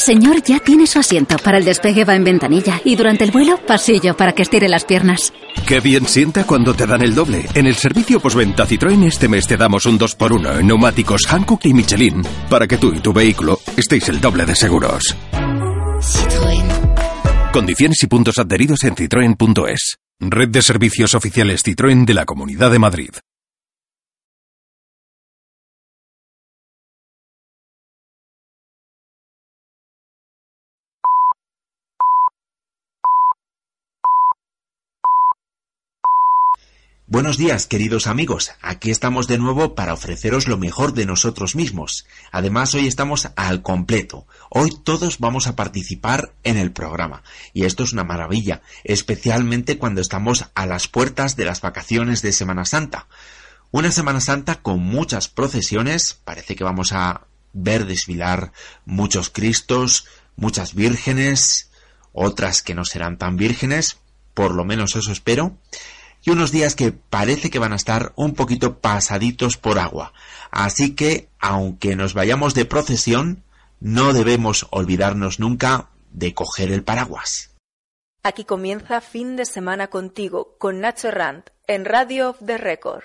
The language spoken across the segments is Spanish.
Señor, ya tiene su asiento. Para el despegue va en ventanilla y durante el vuelo, pasillo para que estire las piernas. Qué bien sienta cuando te dan el doble. En el servicio postventa Citroën este mes te damos un 2x1 en neumáticos Hankook y Michelin para que tú y tu vehículo estéis el doble de seguros. Citroën. Condiciones y puntos adheridos en citroen.es. Red de servicios oficiales Citroën de la Comunidad de Madrid. Buenos días, queridos amigos. Aquí estamos de nuevo para ofreceros lo mejor de nosotros mismos. Además, hoy estamos al completo. Hoy todos vamos a participar en el programa. Y esto es una maravilla, especialmente cuando estamos a las puertas de las vacaciones de Semana Santa. Una Semana Santa con muchas procesiones. Parece que vamos a ver desfilar muchos Cristos, muchas vírgenes, otras que no serán tan vírgenes. Por lo menos eso espero y unos días que parece que van a estar un poquito pasaditos por agua. Así que, aunque nos vayamos de procesión, no debemos olvidarnos nunca de coger el paraguas. Aquí comienza fin de semana contigo con Nacho Rand en Radio of the Record.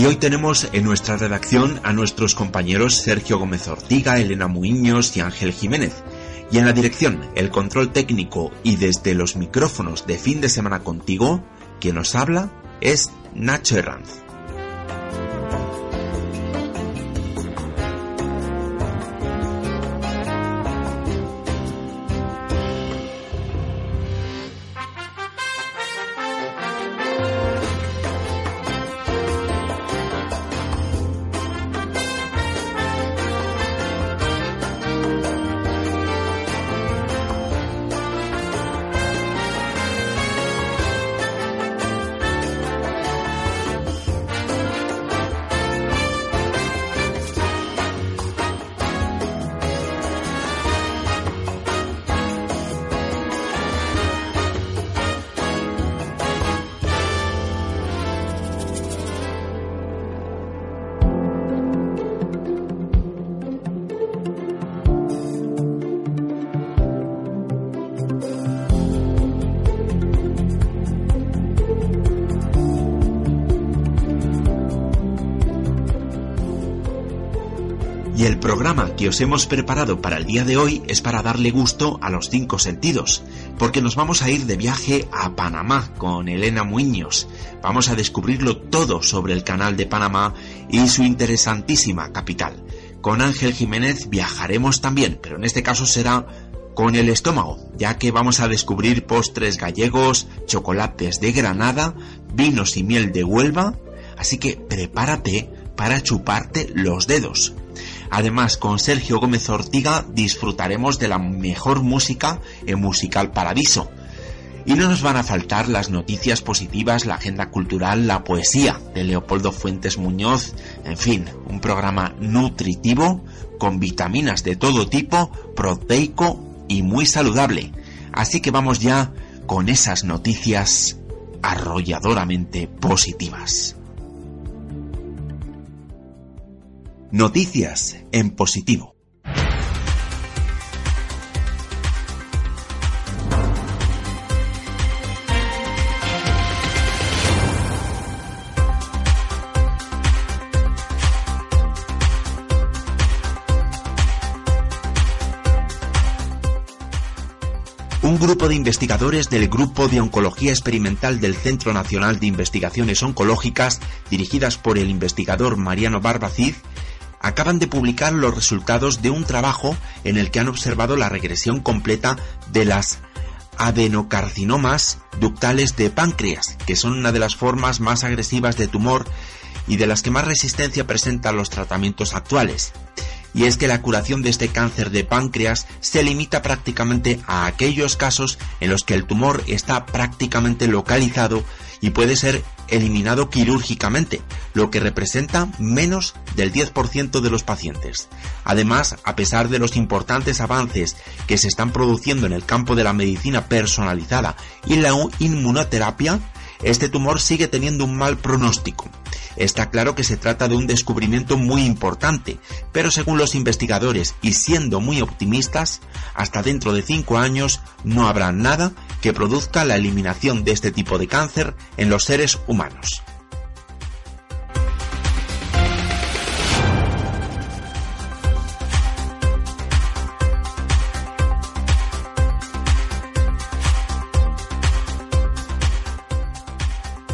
Y hoy tenemos en nuestra redacción a nuestros compañeros Sergio Gómez Ortiga, Elena Muiños y Ángel Jiménez. Y en la dirección, el control técnico y desde los micrófonos de fin de semana contigo, quien nos habla es Nacho Herranz. Os hemos preparado para el día de hoy es para darle gusto a los cinco sentidos, porque nos vamos a ir de viaje a Panamá con Elena Muñoz. Vamos a descubrirlo todo sobre el canal de Panamá y su interesantísima capital. Con Ángel Jiménez viajaremos también, pero en este caso será con el estómago, ya que vamos a descubrir postres gallegos, chocolates de Granada, vinos y miel de Huelva, así que prepárate para chuparte los dedos. Además, con Sergio Gómez Ortiga disfrutaremos de la mejor música en Musical Paradiso. Y no nos van a faltar las noticias positivas, la agenda cultural, la poesía de Leopoldo Fuentes Muñoz, en fin, un programa nutritivo, con vitaminas de todo tipo, proteico y muy saludable. Así que vamos ya con esas noticias arrolladoramente positivas. Noticias en positivo. Un grupo de investigadores del Grupo de Oncología Experimental del Centro Nacional de Investigaciones Oncológicas, dirigidas por el investigador Mariano Barbacid, acaban de publicar los resultados de un trabajo en el que han observado la regresión completa de las adenocarcinomas ductales de páncreas, que son una de las formas más agresivas de tumor y de las que más resistencia presentan los tratamientos actuales. Y es que la curación de este cáncer de páncreas se limita prácticamente a aquellos casos en los que el tumor está prácticamente localizado y puede ser eliminado quirúrgicamente, lo que representa menos del 10% de los pacientes. Además, a pesar de los importantes avances que se están produciendo en el campo de la medicina personalizada y la inmunoterapia, este tumor sigue teniendo un mal pronóstico Está claro que se trata de un descubrimiento muy importante, pero según los investigadores y siendo muy optimistas, hasta dentro de 5 años no habrá nada que produzca la eliminación de este tipo de cáncer en los seres humanos.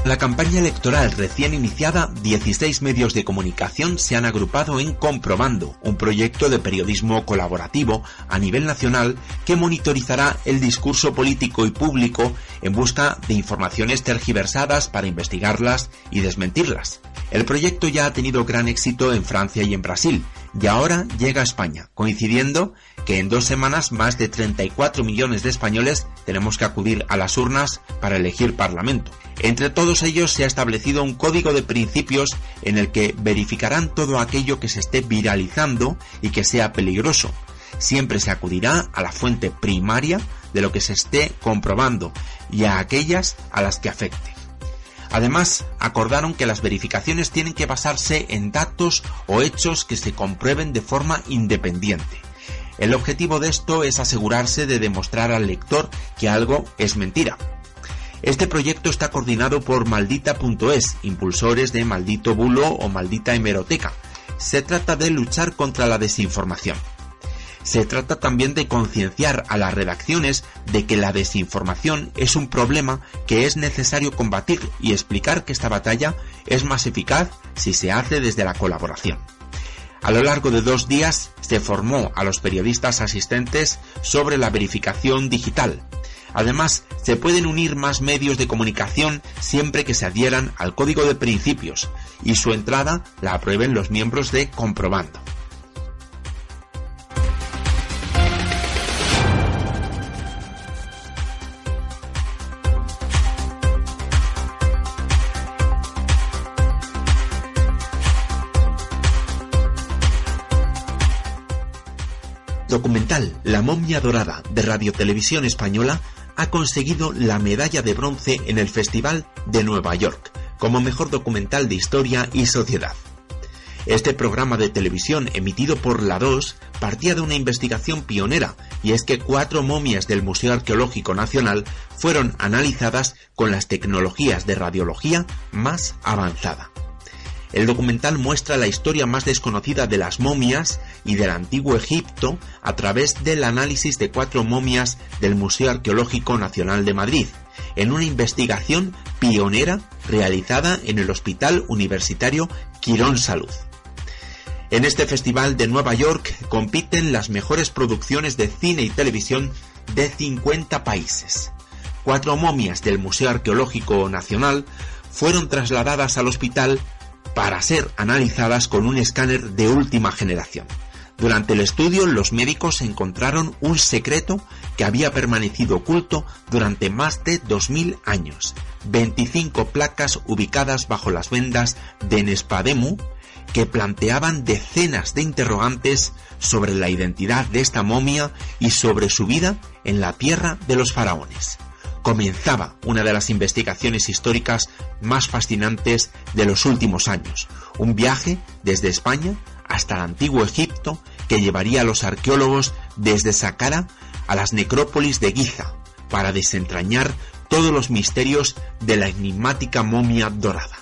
La campaña electoral recién iniciada, 16 medios de comunicación se han agrupado en Comprobando, un proyecto de periodismo colaborativo a nivel nacional que monitorizará el discurso político y público en busca de informaciones tergiversadas para investigarlas y desmentirlas. El proyecto ya ha tenido gran éxito en Francia y en Brasil, y ahora llega a España, coincidiendo que en dos semanas más de 34 millones de españoles tenemos que acudir a las urnas para elegir Parlamento. Entre todos ellos se ha establecido un código de principios en el que verificarán todo aquello que se esté viralizando y que sea peligroso. Siempre se acudirá a la fuente primaria de lo que se esté comprobando y a aquellas a las que afecte. Además, acordaron que las verificaciones tienen que basarse en datos o hechos que se comprueben de forma independiente. El objetivo de esto es asegurarse de demostrar al lector que algo es mentira. Este proyecto está coordinado por maldita.es, impulsores de Maldito Bulo o Maldita Hemeroteca. Se trata de luchar contra la desinformación. Se trata también de concienciar a las redacciones de que la desinformación es un problema que es necesario combatir y explicar que esta batalla es más eficaz si se hace desde la colaboración. A lo largo de dos días se formó a los periodistas asistentes sobre la verificación digital. Además, se pueden unir más medios de comunicación siempre que se adhieran al código de principios y su entrada la aprueben los miembros de Comprobando. Documental La momia dorada de Radio Televisión Española ha conseguido la medalla de bronce en el Festival de Nueva York como mejor documental de historia y sociedad. Este programa de televisión emitido por la 2 partía de una investigación pionera y es que cuatro momias del Museo Arqueológico Nacional fueron analizadas con las tecnologías de radiología más avanzada. El documental muestra la historia más desconocida de las momias y del antiguo Egipto a través del análisis de cuatro momias del Museo Arqueológico Nacional de Madrid, en una investigación pionera realizada en el Hospital Universitario Quirón Salud. En este festival de Nueva York compiten las mejores producciones de cine y televisión de 50 países. Cuatro momias del Museo Arqueológico Nacional fueron trasladadas al hospital para ser analizadas con un escáner de última generación. Durante el estudio los médicos encontraron un secreto que había permanecido oculto durante más de 2000 años. 25 placas ubicadas bajo las vendas de Nespademu que planteaban decenas de interrogantes sobre la identidad de esta momia y sobre su vida en la tierra de los faraones. Comenzaba una de las investigaciones históricas más fascinantes de los últimos años, un viaje desde España hasta el antiguo Egipto que llevaría a los arqueólogos desde Saqqara a las necrópolis de Giza para desentrañar todos los misterios de la enigmática momia dorada.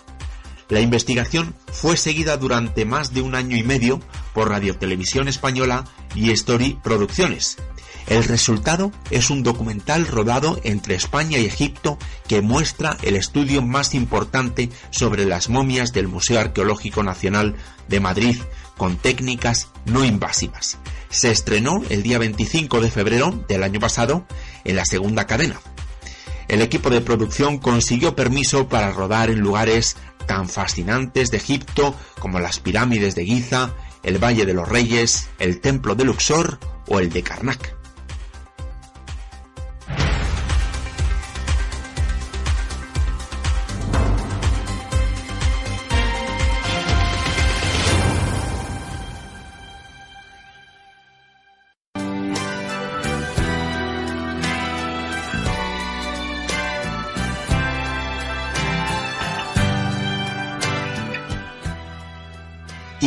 La investigación fue seguida durante más de un año y medio por Radio Televisión Española y Story Producciones, el resultado es un documental rodado entre España y Egipto que muestra el estudio más importante sobre las momias del Museo Arqueológico Nacional de Madrid con técnicas no invasivas. Se estrenó el día 25 de febrero del año pasado en la segunda cadena. El equipo de producción consiguió permiso para rodar en lugares tan fascinantes de Egipto como las pirámides de Giza, el Valle de los Reyes, el Templo de Luxor o el de Karnak.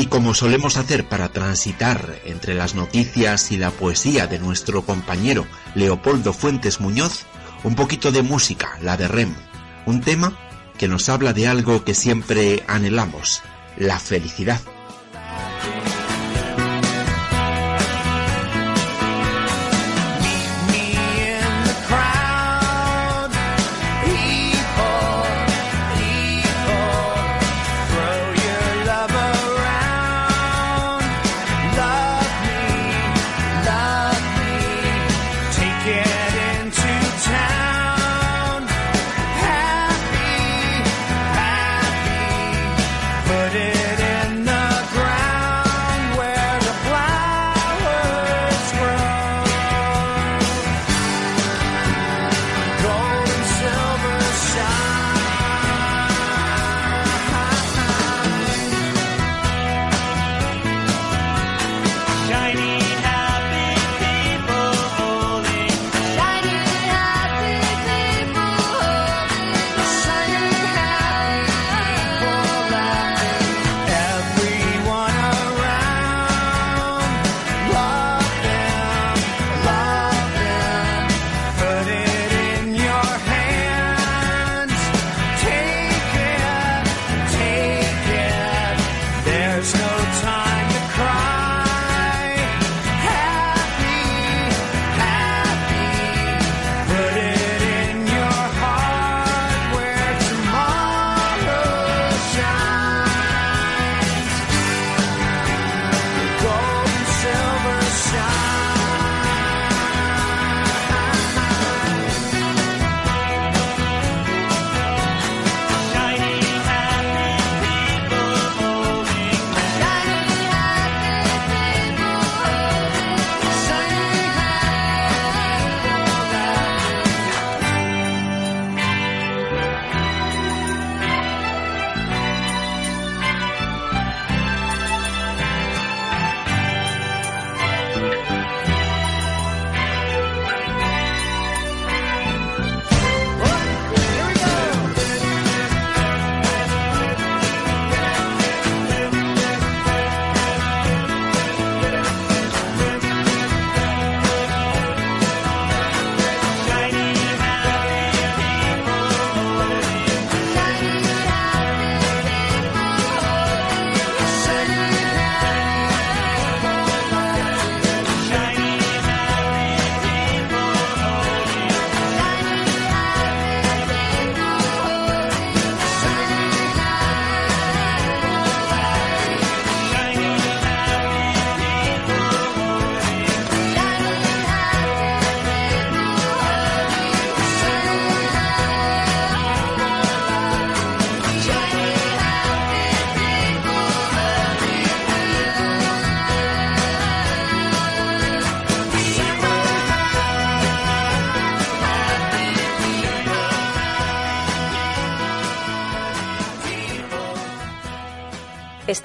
Como solemos hacer para transitar entre las noticias y la poesía de nuestro compañero Leopoldo Fuentes Muñoz, un poquito de música, la de Rem, un tema que nos habla de algo que siempre anhelamos, la felicidad.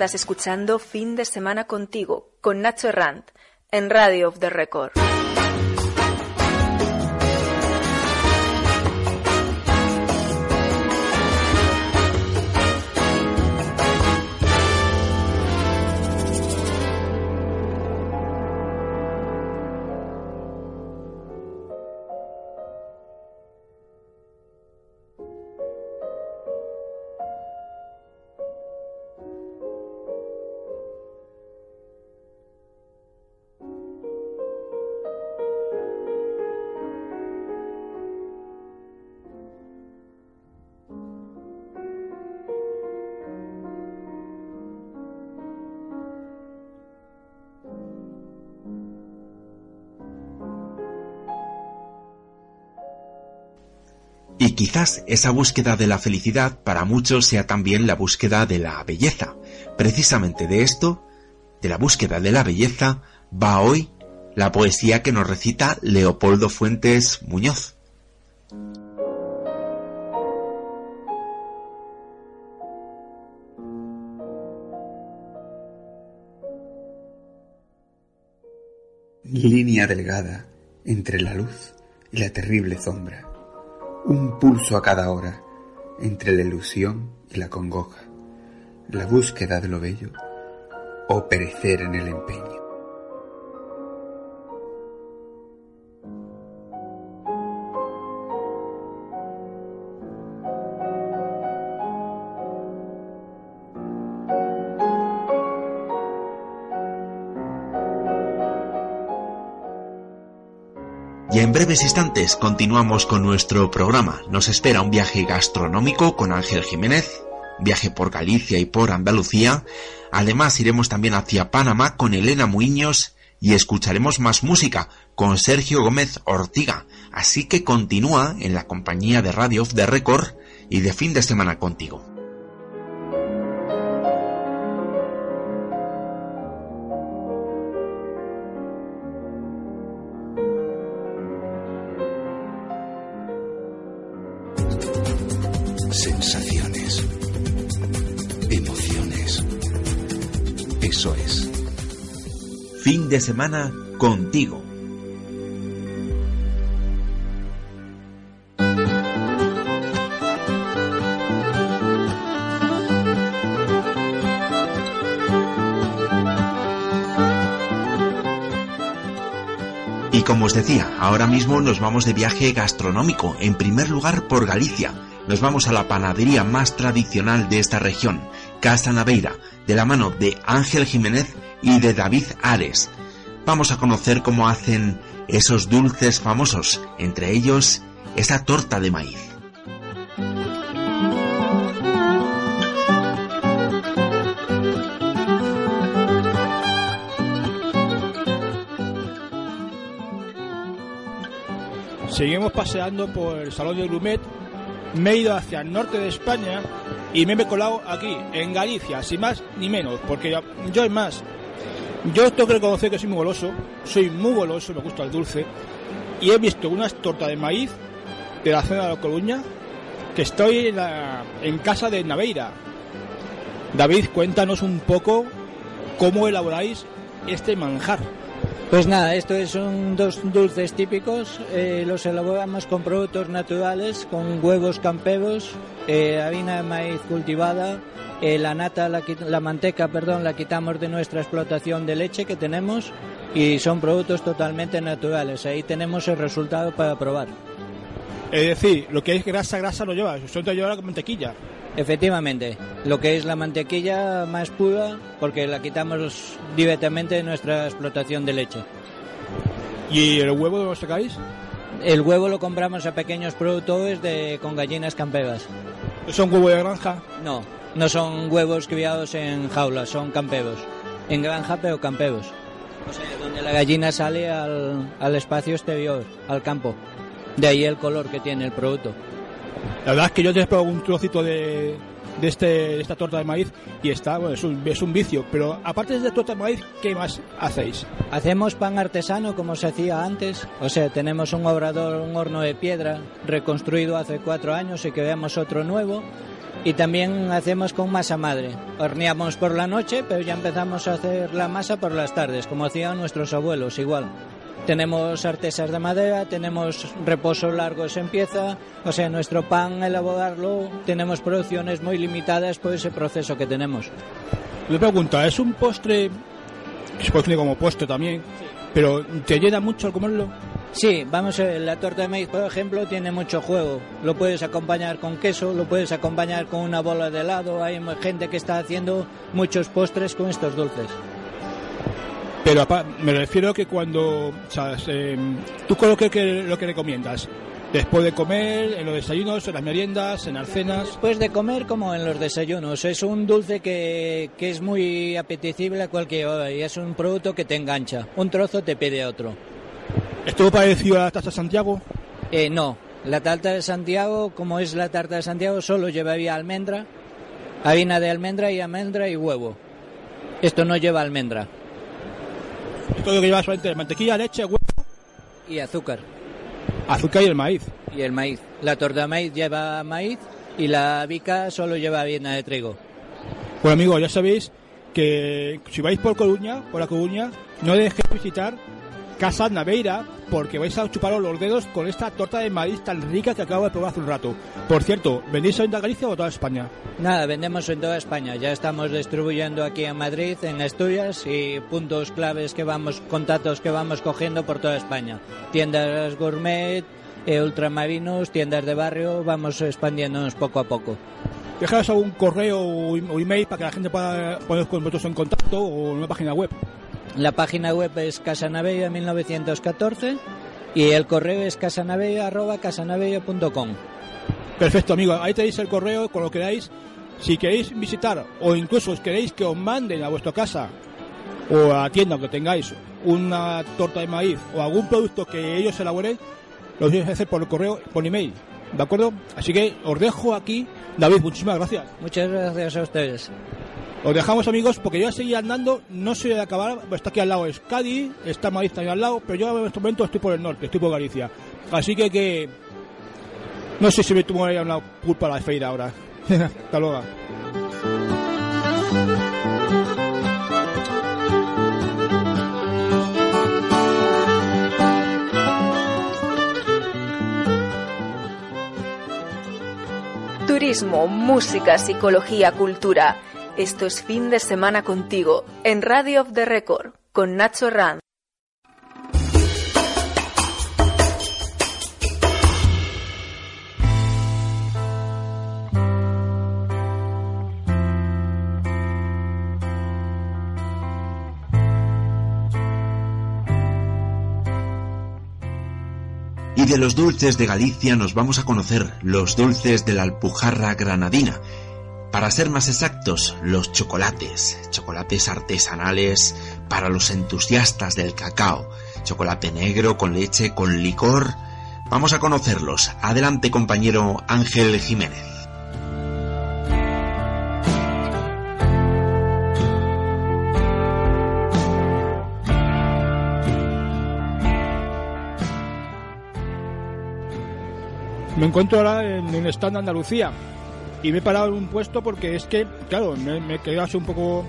Estás escuchando Fin de Semana contigo, con Nacho Rand, en Radio of the Record. Y quizás esa búsqueda de la felicidad para muchos sea también la búsqueda de la belleza. Precisamente de esto, de la búsqueda de la belleza, va hoy la poesía que nos recita Leopoldo Fuentes Muñoz. Línea delgada entre la luz y la terrible sombra. Un pulso a cada hora entre la ilusión y la congoja. La búsqueda de lo bello o perecer en el empeño. En breves instantes continuamos con nuestro programa. Nos espera un viaje gastronómico con Ángel Jiménez, viaje por Galicia y por Andalucía. Además iremos también hacia Panamá con Elena Muiños y escucharemos más música con Sergio Gómez Ortiga. Así que continúa en la compañía de Radio Off the Record y de fin de semana contigo. De semana contigo. Y como os decía, ahora mismo nos vamos de viaje gastronómico, en primer lugar por Galicia. Nos vamos a la panadería más tradicional de esta región, Casa Naveira, de la mano de Ángel Jiménez y de David Ares. Vamos a conocer cómo hacen esos dulces famosos, entre ellos esa torta de maíz. Seguimos paseando por el Salón de Grumet. Me he ido hacia el norte de España y me he colado aquí, en Galicia, sin más ni menos, porque yo, es más. Yo tengo que reconocer que soy muy goloso, soy muy goloso, me gusta el dulce, y he visto unas tortas de maíz de la zona de la Coruña que estoy en, la- en casa de Naveira. David, cuéntanos un poco cómo elaboráis este manjar. Pues nada, estos son dos dulces típicos. eh, los elaboramos con productos naturales, con huevos campevos, eh, harina de maíz cultivada, eh, la nata, la, la manteca, perdón, la quitamos de nuestra explotación de leche que tenemos y son productos totalmente naturales. Ahí tenemos el resultado para probar. Es decir, lo que es grasa, grasa no lleva, solo lleva con mantequilla. Efectivamente, lo que es la mantequilla más pura, porque la quitamos directamente de nuestra explotación de leche. ¿Y el huevo de lo sacáis? El huevo lo compramos a pequeños productores de, con gallinas campevas. ¿Son huevos de granja? No, no son huevos criados en jaulas, son campevos. En granja, pero campevos. O sea, donde la gallina sale al, al espacio exterior, al campo. De ahí el color que tiene el producto. La verdad es que yo te he probado un trocito de, de, este, de esta torta de maíz y está, bueno, es un, es un vicio. Pero aparte de torta de maíz, ¿qué más hacéis? Hacemos pan artesano como se hacía antes. O sea, tenemos un obrador, un horno de piedra reconstruido hace cuatro años y creamos otro nuevo. Y también hacemos con masa madre. Horneamos por la noche, pero ya empezamos a hacer la masa por las tardes, como hacían nuestros abuelos, igual. Tenemos artesas de madera, tenemos reposos largos en pieza, o sea, nuestro pan, elaborarlo, tenemos producciones muy limitadas por ese proceso que tenemos. Le pregunto, ¿es un postre puede definir como postre también? Pero ¿te llena mucho al comerlo? Sí, vamos a ver, la torta de maíz, por ejemplo, tiene mucho juego. Lo puedes acompañar con queso, lo puedes acompañar con una bola de helado. Hay gente que está haciendo muchos postres con estos dulces. Pero me refiero que cuando, o sea, eh, ¿tú es lo que, que- lo que recomiendas? Después de comer, en los desayunos, en las meriendas, en las cenas. Después de comer como en los desayunos. Es un dulce que, que es muy apetecible a cualquier hora y es un producto que te engancha. Un trozo te pide otro. ¿Estuvo parecido a la taza Santiago? Eh, no, La tarta de Santiago, como es la tarta de Santiago, solo llevaría almendra, harina de almendra y almendra y huevo. Esto no lleva almendra. Todo lo que lleva solamente mantequilla, leche, huevo y azúcar. Azúcar y el maíz. Y el maíz. La torta de maíz lleva maíz y la bica solo lleva avena de trigo. Bueno amigos, ya sabéis que si vais por Coruña, por la Coruña, no dejéis visitar Casa Naveira porque vais a chuparos los dedos con esta torta de maíz tan rica que acabo de probar hace un rato. Por cierto, ¿vendéis en Galicia o toda España? Nada, vendemos en toda España. Ya estamos distribuyendo aquí en Madrid, en Asturias y puntos claves que vamos, contactos que vamos cogiendo por toda España. Tiendas gourmet, eh, ultramarinos, tiendas de barrio, vamos expandiéndonos poco a poco. Dejaros algún correo o email para que la gente pueda poner con vosotros en contacto o una página web. La página web es Casanabella 1914 y el correo es casanabella.casanabella.com. Perfecto, amigo. Ahí tenéis el correo con lo que queráis. Si queréis visitar o incluso queréis que os manden a vuestra casa o a la tienda que tengáis una torta de maíz o algún producto que ellos elaboren, lo podéis hacer por el correo, por email. ¿De acuerdo? Así que os dejo aquí. David, muchísimas gracias. Muchas gracias a ustedes. Os dejamos amigos porque yo voy a seguir andando, no soy de acabar, está aquí al lado es está Madrid también al lado, pero yo en este momento estoy por el norte, estoy por Galicia. Así que que no sé si me tomo una culpa la feira ahora. Hasta luego. Turismo, música, psicología, cultura. Esto es fin de semana contigo en Radio of the Record con Nacho Ranz. Y de los dulces de Galicia nos vamos a conocer los dulces de la Alpujarra granadina, para ser más exactos, los chocolates, chocolates artesanales para los entusiastas del cacao, chocolate negro con leche, con licor. Vamos a conocerlos. Adelante compañero Ángel Jiménez. Me encuentro ahora en un stand de Andalucía, y me he parado en un puesto porque es que, claro, me, me quedado así un poco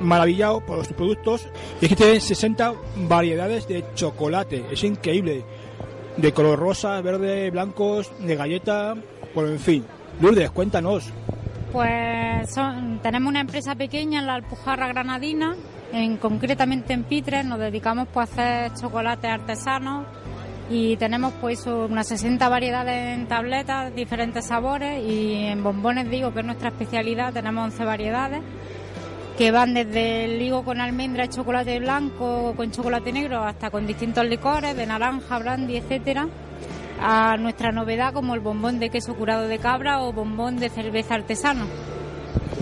maravillado por los productos. Y es que tienen 60 variedades de chocolate, es increíble. De color rosa, verde, blancos, de galleta, pues en fin. Lourdes, cuéntanos. Pues tenemos una empresa pequeña en la Alpujarra Granadina, en, concretamente en Pitres, nos dedicamos pues, a hacer chocolates artesanos y tenemos pues unas 60 variedades en tabletas, diferentes sabores y en bombones digo que es nuestra especialidad, tenemos 11 variedades que van desde el higo con almendra chocolate blanco con chocolate negro hasta con distintos licores de naranja, brandy, etcétera a nuestra novedad como el bombón de queso curado de cabra o bombón de cerveza artesano.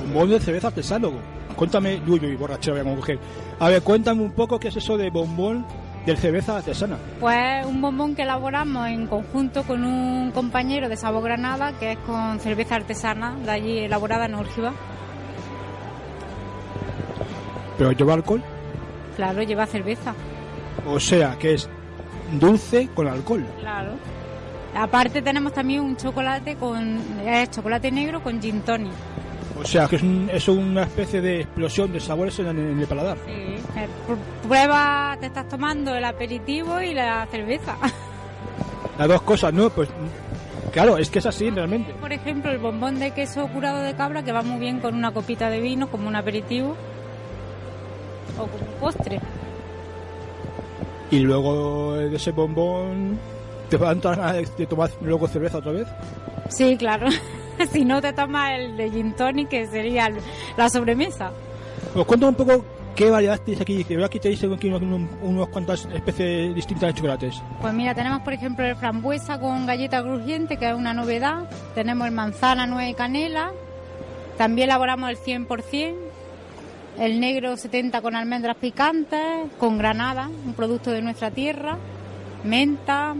Bombón de cerveza artesano. Cuéntame, uy, uy, borrachera voy. A ver, cuéntame un poco qué es eso de bombón del cerveza artesana? Pues un bombón que elaboramos en conjunto con un compañero de Sabor Granada, que es con cerveza artesana, de allí elaborada en Urgiva. ¿Pero lleva alcohol? Claro, lleva cerveza. O sea, que es dulce con alcohol. Claro. Aparte tenemos también un chocolate con es chocolate negro con gin tonic. O sea, que es, es una especie de explosión de sabores en, el paladar. Sí. Eh, prueba, te estás tomando el aperitivo y la cerveza. Las dos cosas, ¿no? Pues claro, es que es así realmente. Por ejemplo, el bombón de queso curado de cabra que va muy bien con una copita de vino como un aperitivo o como un postre. Y luego de ese bombón, ¿te van a de tomar luego cerveza otra vez? Sí, claro. si no te tomas el de gin tonic, que sería la sobremesa. Os cuento un poco qué variedad tenéis aquí. Que aquí tenéis aquí unos, unos cuantas especies distintas de chocolates. Pues mira, tenemos por ejemplo el frambuesa con galleta crujiente, que es una novedad. Tenemos el manzana, nuez y canela. También elaboramos el 100%. El negro 70 con almendras picantes, con granada, un producto de nuestra tierra. Menta,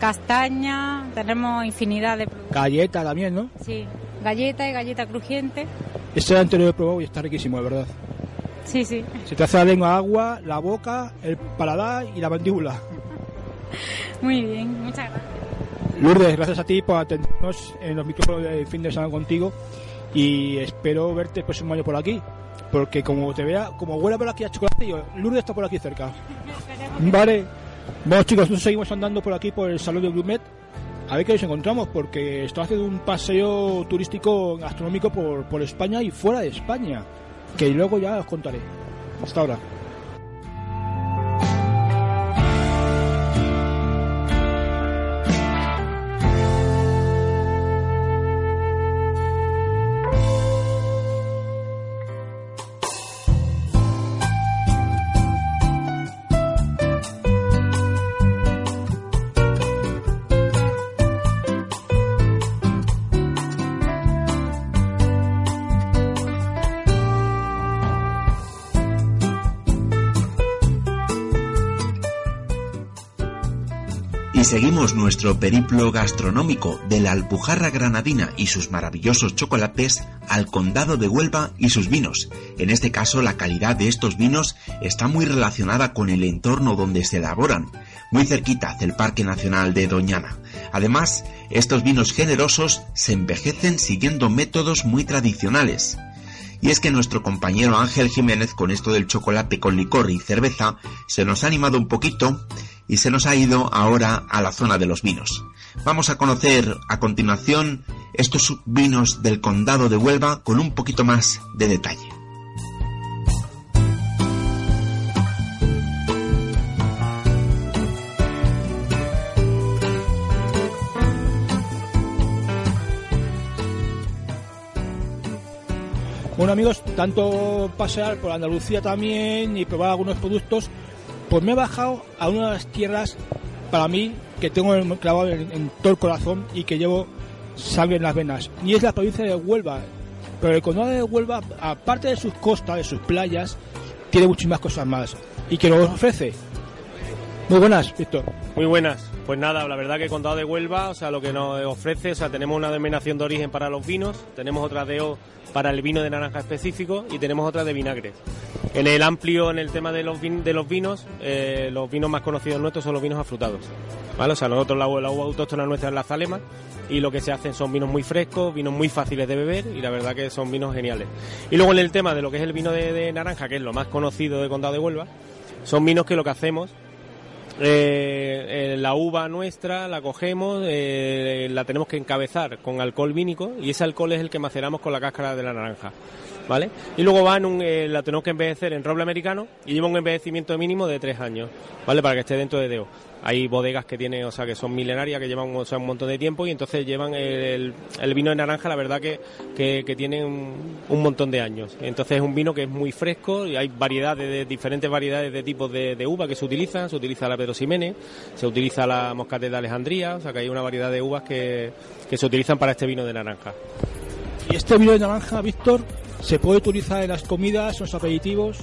castaña, tenemos infinidad de productos. Galleta también, ¿no? Sí, galleta y galleta crujiente. Ese anterior lo he probado y está riquísimo, de verdad. Sí, sí. Se te hace la lengua agua, la boca, el paladar y la mandíbula. Muy bien, muchas gracias. Lourdes, gracias a ti por atendernos en los micrófonos de fin de semana contigo y espero verte el próximo año por aquí. Porque como te vea, como huele por aquí a chocolate, yo, Lourdes está por aquí cerca. Vale. Bueno chicos, nosotros seguimos andando por aquí por el Salón de Blumet. A ver qué nos encontramos, porque estoy haciendo un paseo turístico gastronómico por, por España y fuera de España. Que luego ya os contaré. Hasta ahora. Y seguimos nuestro periplo gastronómico de la Alpujarra Granadina y sus maravillosos chocolates al Condado de Huelva y sus vinos. En este caso, la calidad de estos vinos está muy relacionada con el entorno donde se elaboran, muy cerquita del Parque Nacional de Doñana. Además, estos vinos generosos se envejecen siguiendo métodos muy tradicionales. Y es que nuestro compañero Ángel Jiménez con esto del chocolate con licor y cerveza se nos ha animado un poquito y se nos ha ido ahora a la zona de los vinos. Vamos a conocer a continuación estos vinos del condado de Huelva con un poquito más de detalle. Bueno amigos, tanto pasear por Andalucía también y probar algunos productos, pues me he bajado a una de las tierras para mí que tengo clavado en, todo el corazón y que llevo sangre en las venas. Y es la provincia de Huelva. Pero el condado de Huelva, aparte de sus costas, de sus playas, tiene muchísimas cosas más. ¿Y que nos ofrece? Muy buenas, Víctor. Muy buenas. Pues nada, la verdad que condado de Huelva, o sea, lo que nos ofrece, o sea, tenemos una denominación de origen para los vinos, tenemos otra de O para el vino de naranja específico y tenemos otra de vinagre. En el amplio, en el tema de los, vin de los vinos, eh, los vinos más conocidos nuestros son los vinos afrutados. ¿vale? O sea, nosotros la, la uva autóctona nuestra es la zalema y lo que se hacen son vinos muy frescos, vinos muy fáciles de beber y la verdad que son vinos geniales. Y luego en el tema de lo que es el vino de, de naranja, que es lo más conocido del condado de Huelva, son vinos que lo que hacemos eh, eh, la uva nuestra la cogemos, eh, la tenemos que encabezar con alcohol vínico y ese alcohol es el que maceramos con la cáscara de la naranja. ¿Vale? Y luego va en un, la tenemos que envejecer en roble americano y lleva un envejecimiento mínimo de tres años, ¿vale? Para que esté dentro de DO. Hay bodegas que tienen, o sea, que son milenarias, que llevan o sea, un montón de tiempo y entonces llevan el, vino de naranja, la verdad que, que, que un, montón de años. Entonces es un vino que es muy fresco y hay variedades, de, diferentes variedades de tipos de, de uva que se utilizan. Se utiliza la Pedro Ximénez, se utiliza la Moscatel de Alejandría, o sea que hay una variedad de uvas que, que se utilizan para este vino de naranja. ¿Y este vino de naranja, Víctor, se puede utilizar en las comidas, en los aperitivos?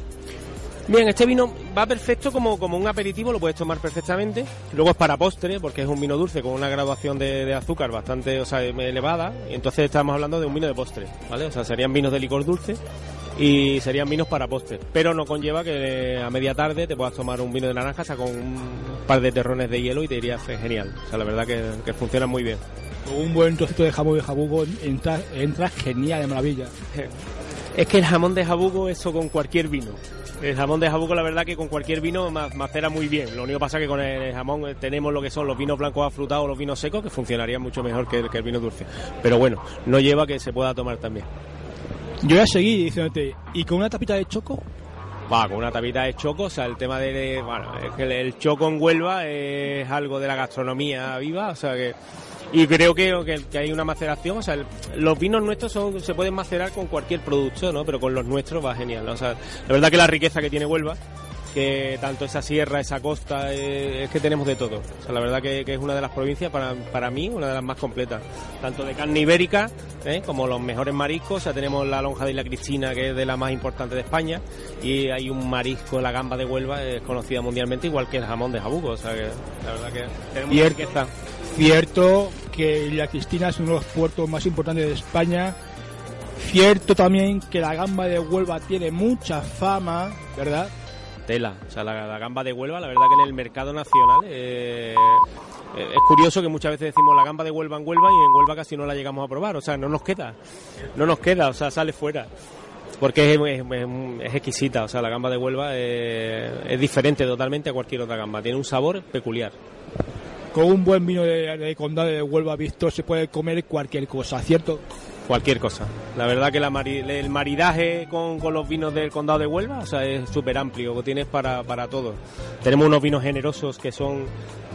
Bien, este vino va perfecto como, como un aperitivo, lo puedes tomar perfectamente. Luego es para postre, porque es un vino dulce con una graduación de, de, azúcar bastante o sea, elevada. Y entonces estamos hablando de un vino de postre, ¿vale? O sea, serían vinos de licor dulce y serían vinos para postre. Pero no conlleva que a media tarde te puedas tomar un vino de naranja, o sea, con un par de terrones de hielo y te iría genial. O sea, la verdad que, que funciona muy bien. Un buen trocito de jamón de jabugo entra, entra genial, de maravilla. Es que el jamón de jabugo, eso con cualquier vino. El jamón de jabugo, la verdad que con cualquier vino macera muy bien. Lo único que pasa es que con el jamón tenemos lo que son los vinos blancos afrutados, los vinos secos, que funcionarían mucho mejor que el, que el vino dulce. Pero bueno, no lleva que se pueda tomar también. Yo voy a seguir diciéndote, ¿y con una tapita de choco? Va, con una tapita de choco, o sea, el tema de, bueno, es que el choco en Huelva es algo de la gastronomía viva, o sea que y creo que, que, hay una maceración, o sea, los vinos nuestros son, se pueden macerar con cualquier producto, ¿no? Pero con los nuestros va genial. O sea, la verdad que la riqueza que tiene Huelva que tanto esa sierra, esa costa, eh, es que tenemos de todo. O sea, la verdad que, que es una de las provincias, para, para mí, una de las más completas. Tanto de carne ibérica, ¿eh? como los mejores mariscos. O sea, tenemos la lonja de Isla Cristina, que es de la más importante de España. Y hay un marisco, la gamba de Huelva, es conocida mundialmente, igual que el jamón de Jabugo. O sea, que la verdad que tenemos Cierto. riqueza. Cierto que la Cristina es uno de los puertos más importantes de España. Cierto también que la gamba de Huelva tiene mucha fama, ¿verdad? Tela, o sea, la, gamba de Huelva, la verdad que en el mercado nacional eh, eh, es curioso que muchas veces decimos la gamba de Huelva en Huelva y en Huelva casi no la llegamos a probar, o sea, no nos queda, no nos queda, o sea, sale fuera. Porque es, exquisita, o sea, la gamba de Huelva eh, es diferente totalmente a cualquier otra gamba, tiene un sabor peculiar. Con un buen vino de, de condado de Huelva, Víctor, se puede comer cualquier cosa, ¿cierto? Cualquier cosa. La verdad que la el maridaje con, con los vinos del condado de Huelva o sea, es súper amplio, lo tienes para, para todo. Tenemos unos vinos generosos que son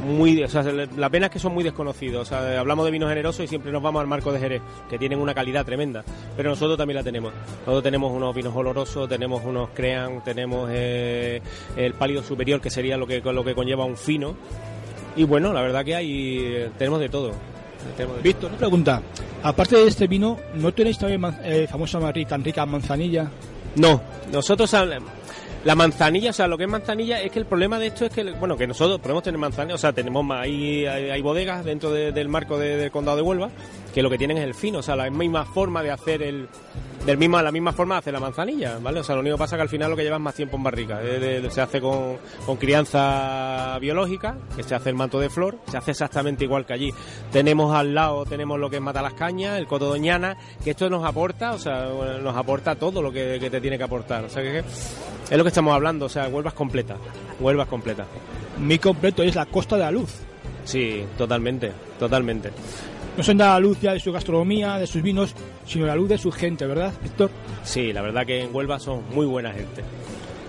muy... O sea, la pena es que son muy desconocidos. O sea, hablamos de vinos generosos y siempre nos vamos al marco de Jerez, que tienen una calidad tremenda. Pero nosotros también la tenemos. Nosotros tenemos unos vinos olorosos, tenemos unos crean, tenemos eh, el pálido superior, que sería lo que, lo que conlleva un fino. Y bueno, la verdad que hay... eh, Tenemos de todo. Víctor, una pregunta. Aparte de este vino, ¿no tenéis también eh, famosa Madrid tan rica manzanilla? No, nosotros habla- la manzanilla, o sea, lo que es manzanilla es que el problema de esto es que, bueno, que nosotros podemos tener manzanilla, o sea, tenemos ahí hay, hay bodegas dentro de- del marco de- del condado de Huelva que lo que tienen es el fino, o sea, la misma forma de hacer el del misma la misma forma de hacer la manzanilla, ¿vale? O sea, lo único que pasa es que al final lo que lleva es más tiempo en barrica, eh, de- de- se hace con, con crianza biológica, que se hace el manto de flor, se hace exactamente igual que allí. Tenemos al lado, tenemos lo que es Mata las Cañas, el Coto Doñana, que esto nos aporta, o sea, nos aporta todo lo que, que te tiene que aportar. O sea, que es lo que estamos hablando, o sea, Huelva es completa, Huelva es completa. Mi completo es la Costa de la Luz. Sí, totalmente, totalmente. No son la luz ya de su gastronomía, de sus vinos, sino la luz de su gente, ¿verdad, Víctor? Sí, la verdad que en Huelva son muy buena gente.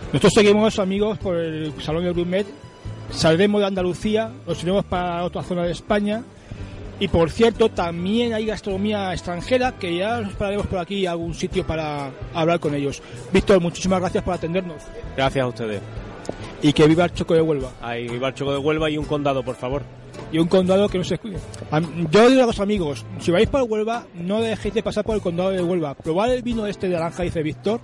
Nosotros seguimos, amigos, por el Salón de Grumet. Saldremos de Andalucía, nos iremos para otra zona de España. Y por cierto, también hay gastronomía extranjera que ya nos pararemos por aquí a algún sitio para hablar con ellos. Víctor, muchísimas gracias por atendernos. Gracias a ustedes. Y que viva el Choco de Huelva. Ahí va el Choco de Huelva y un condado, por favor. Y un condado que no se cuide. Am- Yo digo a los amigos, si vais por Huelva, no dejéis de pasar por el condado de Huelva. Probad el vino este de naranja, dice Víctor,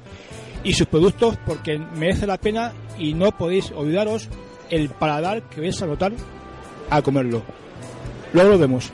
y sus productos porque merece la pena y no podéis olvidaros el paladar que vais a notar al comerlo. Luego lo vemos.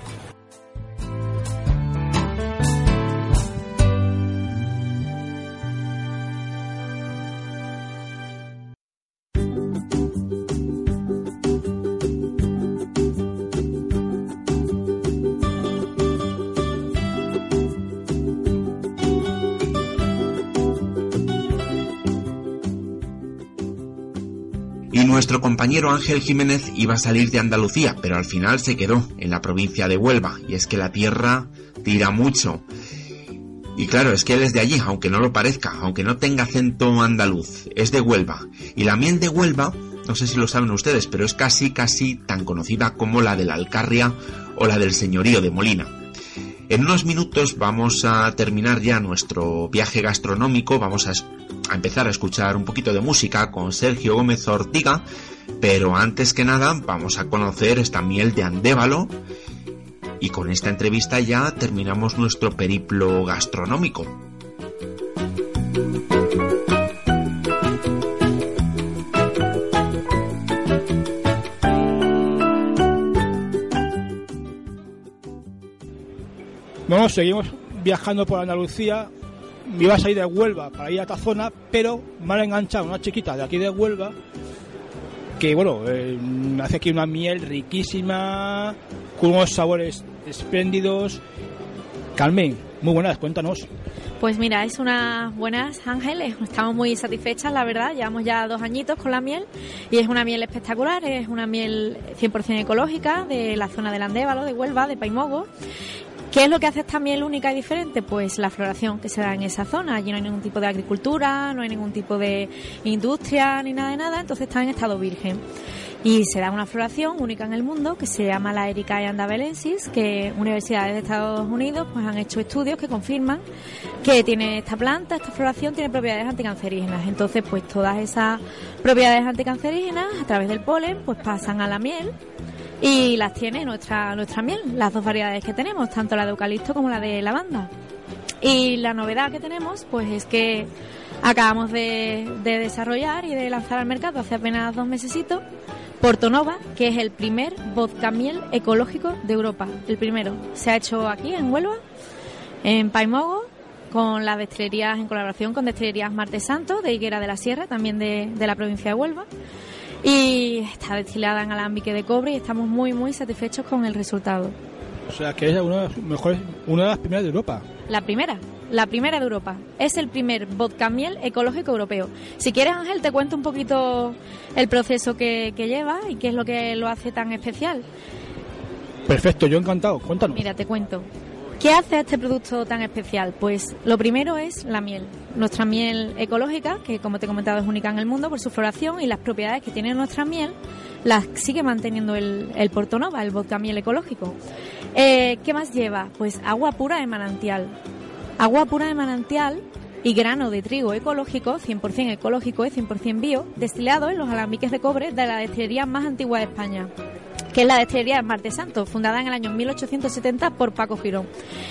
Nuestro compañero Ángel Jiménez iba a salir de Andalucía, pero al final se quedó en la provincia de Huelva, y es que la tierra tira mucho. Y claro, es que él es de allí, aunque no lo parezca, aunque no tenga acento andaluz, es de Huelva. Y la miel de Huelva, no sé si lo saben ustedes, pero es casi, casi tan conocida como la de la Alcarria o la del señorío de Molina. En unos minutos vamos a terminar ya nuestro viaje gastronómico, vamos a, empezar a escuchar un poquito de música con Sergio Gómez Ortiga, pero antes que nada vamos a conocer esta miel de Andévalo. Y con esta entrevista ya terminamos nuestro periplo gastronómico. Bueno, seguimos viajando por Andalucía. Me iba a salir de Huelva para ir a esta zona, pero me han enganchado una chiquita de aquí de Huelva que, bueno, eh, hace aquí una miel riquísima, con unos sabores espléndidos. Carmen, muy buenas, cuéntanos. Pues mira, es unas buenas ángeles, estamos muy satisfechas, la verdad, llevamos ya dos añitos con la miel y es una miel espectacular, es una miel 100% ecológica de la zona del Andévalo, de Huelva, de Paimogo, ¿Qué es lo que hace esta miel única y diferente? Pues la floración que se da en esa zona. Allí no hay ningún tipo de agricultura, no hay ningún tipo de industria ni nada de nada, entonces está en estado virgen. Y se da una floración única en el mundo que se llama la Ericaea andabelensis, que universidades de Estados Unidos pues han hecho estudios que confirman que tiene esta planta, esta floración tiene propiedades anticancerígenas. Entonces, pues todas esas propiedades anticancerígenas a través del polen pues pasan a la miel y las tiene nuestra nuestra miel, las dos variedades que tenemos, tanto la de eucalipto como la de lavanda. Y la novedad que tenemos pues es que acabamos de, de desarrollar y de lanzar al mercado hace apenas dos mesecitos Portonova, que es el primer vodka miel ecológico de Europa. El primero. Se ha hecho aquí, en Huelva, en Paimogo, con las destilerías, en colaboración con destilerías Marte Santo, de Higuera de la Sierra, también de, de la provincia de Huelva. Y está destilada en alambique de cobre y estamos muy, muy satisfechos con el resultado. O sea, que es una de las mejores, una de las primeras de Europa. La primera, la primera de Europa. Es el primer vodka miel ecológico europeo. Si quieres, Ángel, te cuento un poquito el proceso que, que lleva y qué es lo que lo hace tan especial. Perfecto, yo encantado. Cuéntanos. Mira, te cuento. ¿Qué hace este producto tan especial? Pues lo primero es la miel. Nuestra miel ecológica, que como te he comentado es única en el mundo por su floración y las propiedades que tiene nuestra miel, las sigue manteniendo el, Portonova, el vodka miel ecológico. Eh, ¿Qué más lleva? Pues agua pura de manantial. Agua pura de manantial y grano de trigo ecológico, 100% ecológico y 100% bio, destilado en los alambiques de cobre de la destilería más antigua de España que es la destilería Marte Santo, fundada en el año 1870 por Paco Girón.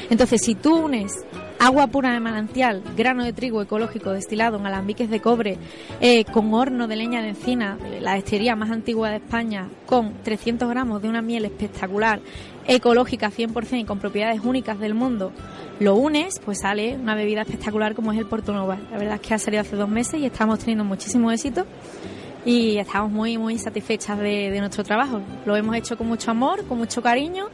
Entonces, si tú unes agua pura de manantial, grano de trigo ecológico destilado en alambiques de cobre, eh, con horno de leña de encina, la destilería más antigua de España, con 300 gramos de una miel espectacular, ecológica 100% y con propiedades únicas del mundo, lo unes, pues sale una bebida espectacular como es el Porto Nova. La verdad es que ha salido hace dos meses y estamos teniendo muchísimo éxito y estamos muy, muy satisfechas de, nuestro trabajo. Lo hemos hecho con mucho amor, con mucho cariño,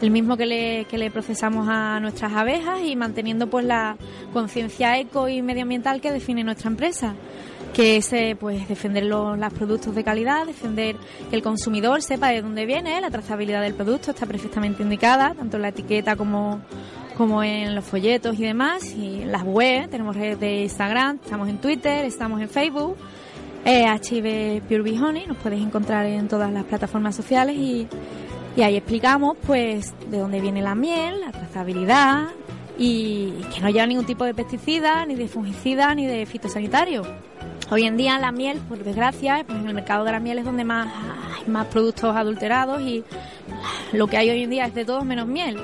el mismo que le, que le procesamos a nuestras abejas y manteniendo pues la conciencia eco y medioambiental que define nuestra empresa que es eh, pues defender los, los, productos de calidad, defender que el consumidor sepa de dónde viene, la trazabilidad del producto está perfectamente indicada, tanto en la etiqueta como como en los folletos y demás, y en las web, tenemos redes de Instagram, estamos en Twitter, estamos en Facebook, eh, HIV Pure Honey, nos podéis encontrar en todas las plataformas sociales y, y ahí explicamos pues de dónde viene la miel, la trazabilidad y que no lleva ningún tipo de pesticida, ni de fungicida, ni de fitosanitario. Hoy en día la miel, por desgracia, pues en el mercado de la miel es donde más hay más productos adulterados y lo que hay hoy en día es de todo menos miel.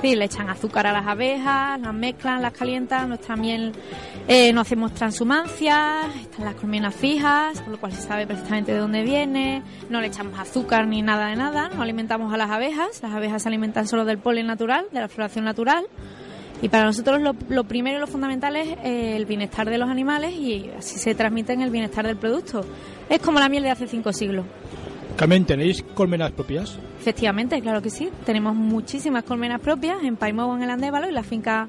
Sí, le echan azúcar a las abejas, las mezclan, las calientan, nuestra miel eh, no hacemos transhumancias, están las colmenas fijas, por lo cual se sabe perfectamente de dónde viene, no le echamos azúcar ni nada de nada, no alimentamos a las abejas, las abejas se alimentan solo del polen natural, de la floración natural. Y para nosotros lo, lo primero y lo fundamental es eh, el bienestar de los animales y así se transmite en el bienestar del producto. Es como la miel de hace cinco siglos. Carmen, ¿tenéis colmenas propias? Efectivamente, claro que sí. Tenemos muchísimas colmenas propias en Paimogo, en el Andévalo, y la finca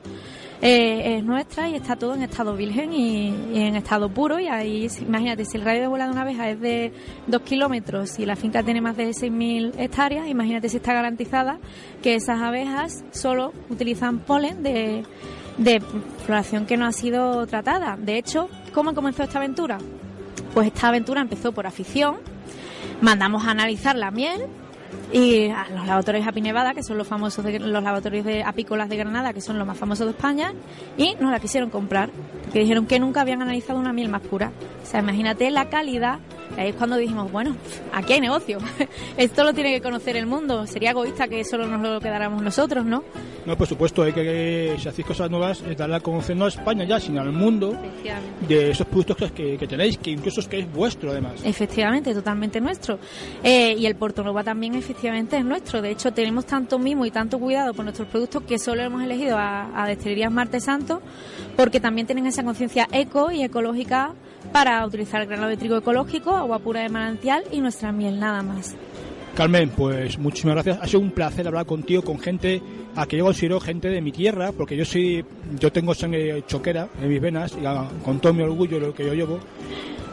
eh, es nuestra y está todo en estado virgen y, en estado puro. Y ahí, imagínate, si el radio de vuelo de una abeja es de 2 kilómetros y la finca tiene más de 6.000 hectáreas, imagínate si está garantizada que esas abejas solo utilizan polen de, de floración que no ha sido tratada. De hecho, ¿cómo comenzó esta aventura? Pues esta aventura empezó por afición. Mandamos a analizar la miel, y a los laboratorios Api Nevada, que son los famosos de, los laboratorios de apícolas de Granada, que son los más famosos de España, y nos la quisieron comprar, que dijeron que nunca habían analizado una miel más pura. O sea, imagínate la calidad. Ahí es cuando dijimos, bueno, aquí hay negocio. Esto lo tiene que conocer el mundo. Sería egoísta que solo nos lo quedáramos nosotros, ¿no? No, por supuesto, hay que, si hacéis cosas nuevas, darle a conocer no a España ya, sino al mundo de esos productos que, que, tenéis, que incluso es que es vuestro además. Efectivamente, totalmente nuestro. Eh, y el Porto Nova también efectivamente es nuestro. De hecho, tenemos tanto mimo y tanto cuidado con nuestros productos que solo hemos elegido a, a Destilerías Marte Santo porque también tienen esa conciencia eco y ecológica para utilizar grano de trigo ecológico, agua pura de manantial y nuestra miel, nada más. Carmen, pues muchísimas gracias. Ha sido un placer hablar contigo con gente a que yo considero gente de mi tierra, porque yo soy, yo tengo sangre choquera en mis venas y a, con todo mi orgullo lo que yo llevo.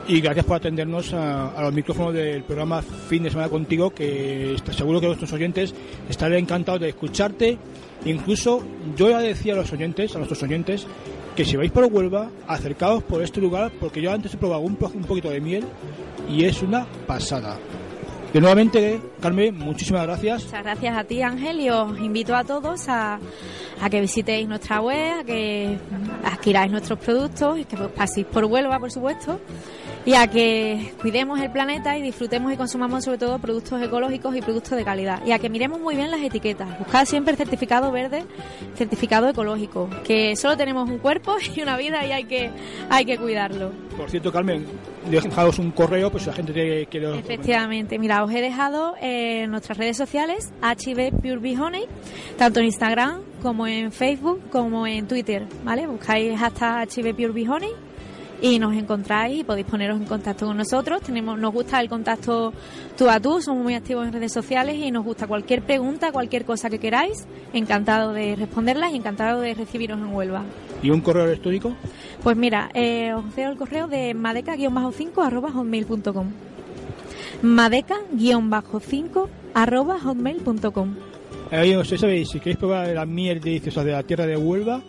Y gracias por atendernos a, a, los micrófonos del programa Fin de Semana Contigo, que está seguro que nuestros oyentes estarán encantados de escucharte Incluso yo ya decía a los oyentes, a nuestros oyentes, que si vais por Huelva, acercaos por este lugar, porque yo antes he probado un, poquito de miel y es una pasada. De nuevamente, Carmen, muchísimas gracias. Muchas gracias a ti, Ángel, y os invito a todos a, a que visitéis nuestra web, a que adquiráis nuestros productos y que paséis por Huelva, por supuesto y a que cuidemos el planeta y disfrutemos y consumamos sobre todo productos ecológicos y productos de calidad. Y a que miremos muy bien las etiquetas. Buscad siempre el certificado verde, certificado ecológico, que solo tenemos un cuerpo y una vida y hay que, hay que cuidarlo. Por cierto, Carmen, dejaos un correo, pues la gente quiere... quiere... Efectivamente, mira, os he dejado en nuestras redes sociales HB Pure Honey, tanto en Instagram como en Facebook como en Twitter, ¿vale? Buscáis hasta HB Pure Honey y nos encontráis y podéis poneros en contacto con nosotros. Tenemos, nos gusta el contacto tú a tú, somos muy activos en redes sociales y nos gusta cualquier pregunta, cualquier cosa que queráis. Encantado de responderlas y encantado de recibiros en Huelva. ¿Y un correo electrónico? Pues mira, eh, os dejo el correo de madeca-5 arroba hotmail.com. Madeca-5 arroba hotmail.com. Ahí os sabéis, si queréis probar la miel deliciosa de la tierra de Huelva,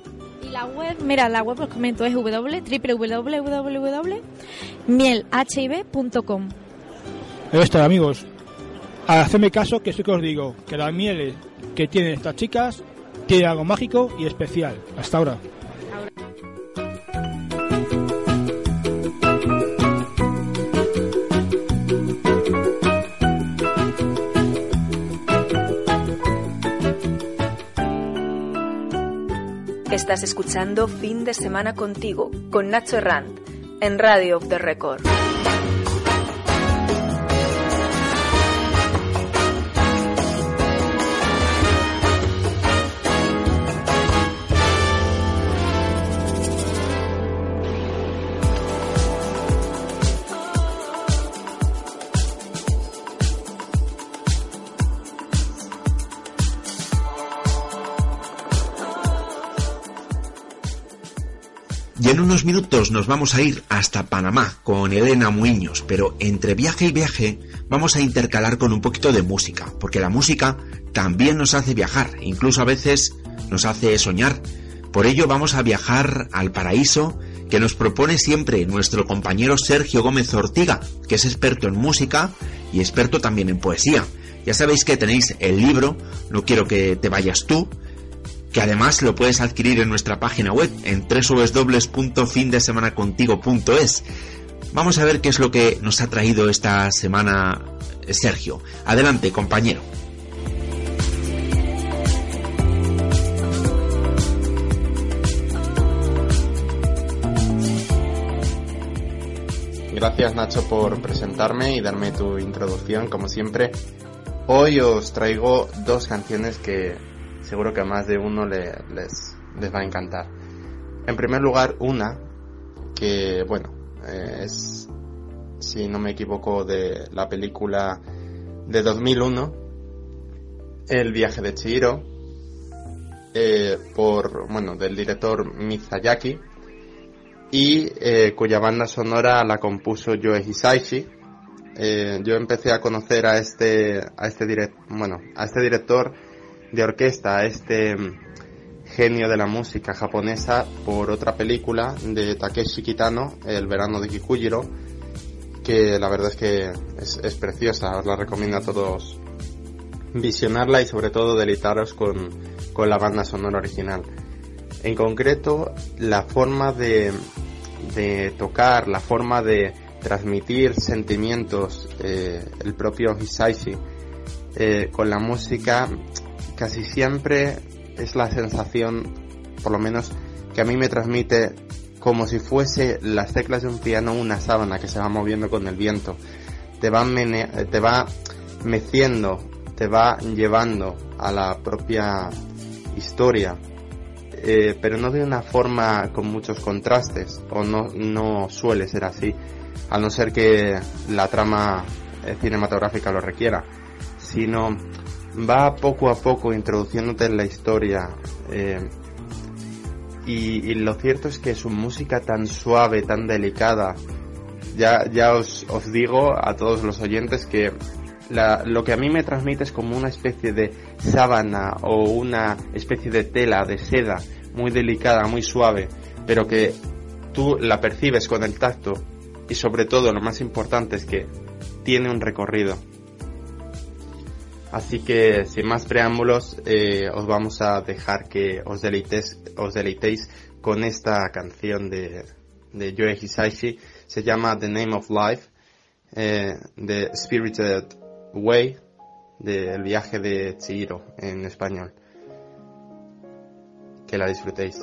la web, mira, la web os comento es www.mielhiv.com. Ahí está, amigos. Hacedme caso que sí que os digo, que las mieles que tienen estas chicas tienen algo mágico y especial. Hasta ahora. Estás escuchando Fin de Semana contigo con Nacho Herrand en Radio of the Record. En unos minutos nos vamos a ir hasta Panamá con Elena Muñoz, pero entre viaje y viaje vamos a intercalar con un poquito de música, porque la música también nos hace viajar, incluso a veces nos hace soñar. Por ello vamos a viajar al paraíso que nos propone siempre nuestro compañero Sergio Gómez Ortiga, que es experto en música y experto también en poesía. Ya sabéis que tenéis el libro No quiero que te vayas tú, que además lo puedes adquirir en nuestra página web en www.findesemanacontigo.es. Vamos a ver qué es lo que nos ha traído esta semana Sergio. Adelante, compañero. Gracias Nacho por presentarme y darme tu introducción, como siempre. Hoy os traigo dos canciones que seguro que a más de uno les, les va a encantar. En primer lugar, una que, bueno, eh, es, si no me equivoco, de la película de 2001, El viaje de Chihiro, eh, por, bueno, del director Mizayaki, y eh, cuya banda sonora la compuso Joe Hisaishi. yo empecé a conocer a este, a este direct, bueno, a este director de orquesta a este mm, genio de la música japonesa por otra película de Takeshi Kitano, El verano de Kikujiro, que la verdad es que es, preciosa, os la recomiendo a todos visionarla y sobre todo delitaros con, con la banda sonora original. En concreto, la forma de, de tocar, la forma de transmitir sentimientos, eh, el propio Hisaishi, eh, con la música casi siempre es la sensación, por lo menos que a mí me transmite como si fuese las teclas de un piano una sábana que se va moviendo con el viento. Te va, te va meciendo, te va llevando a la propia historia, eh, pero no de una forma con muchos contrastes, o no, no suele ser así, a no ser que la trama eh, cinematográfica lo requiera, sino va poco a poco introduciéndote en la historia. Eh, y, lo cierto es que su música tan suave, tan delicada, ya, ya os, os digo a todos los oyentes que lo que a mí me transmite es como una especie de sábana o una especie de tela de seda muy delicada, muy suave, pero que tú la percibes con el tacto y sobre todo lo más importante es que tiene un recorrido. Así que sin más preámbulos eh, os vamos a dejar que os deleitéis, os con esta canción de, de Joe Hisaishi. Se llama The Name of Life, eh, The Spirited Way, del viaje de Chihiro en español. Que la disfrutéis.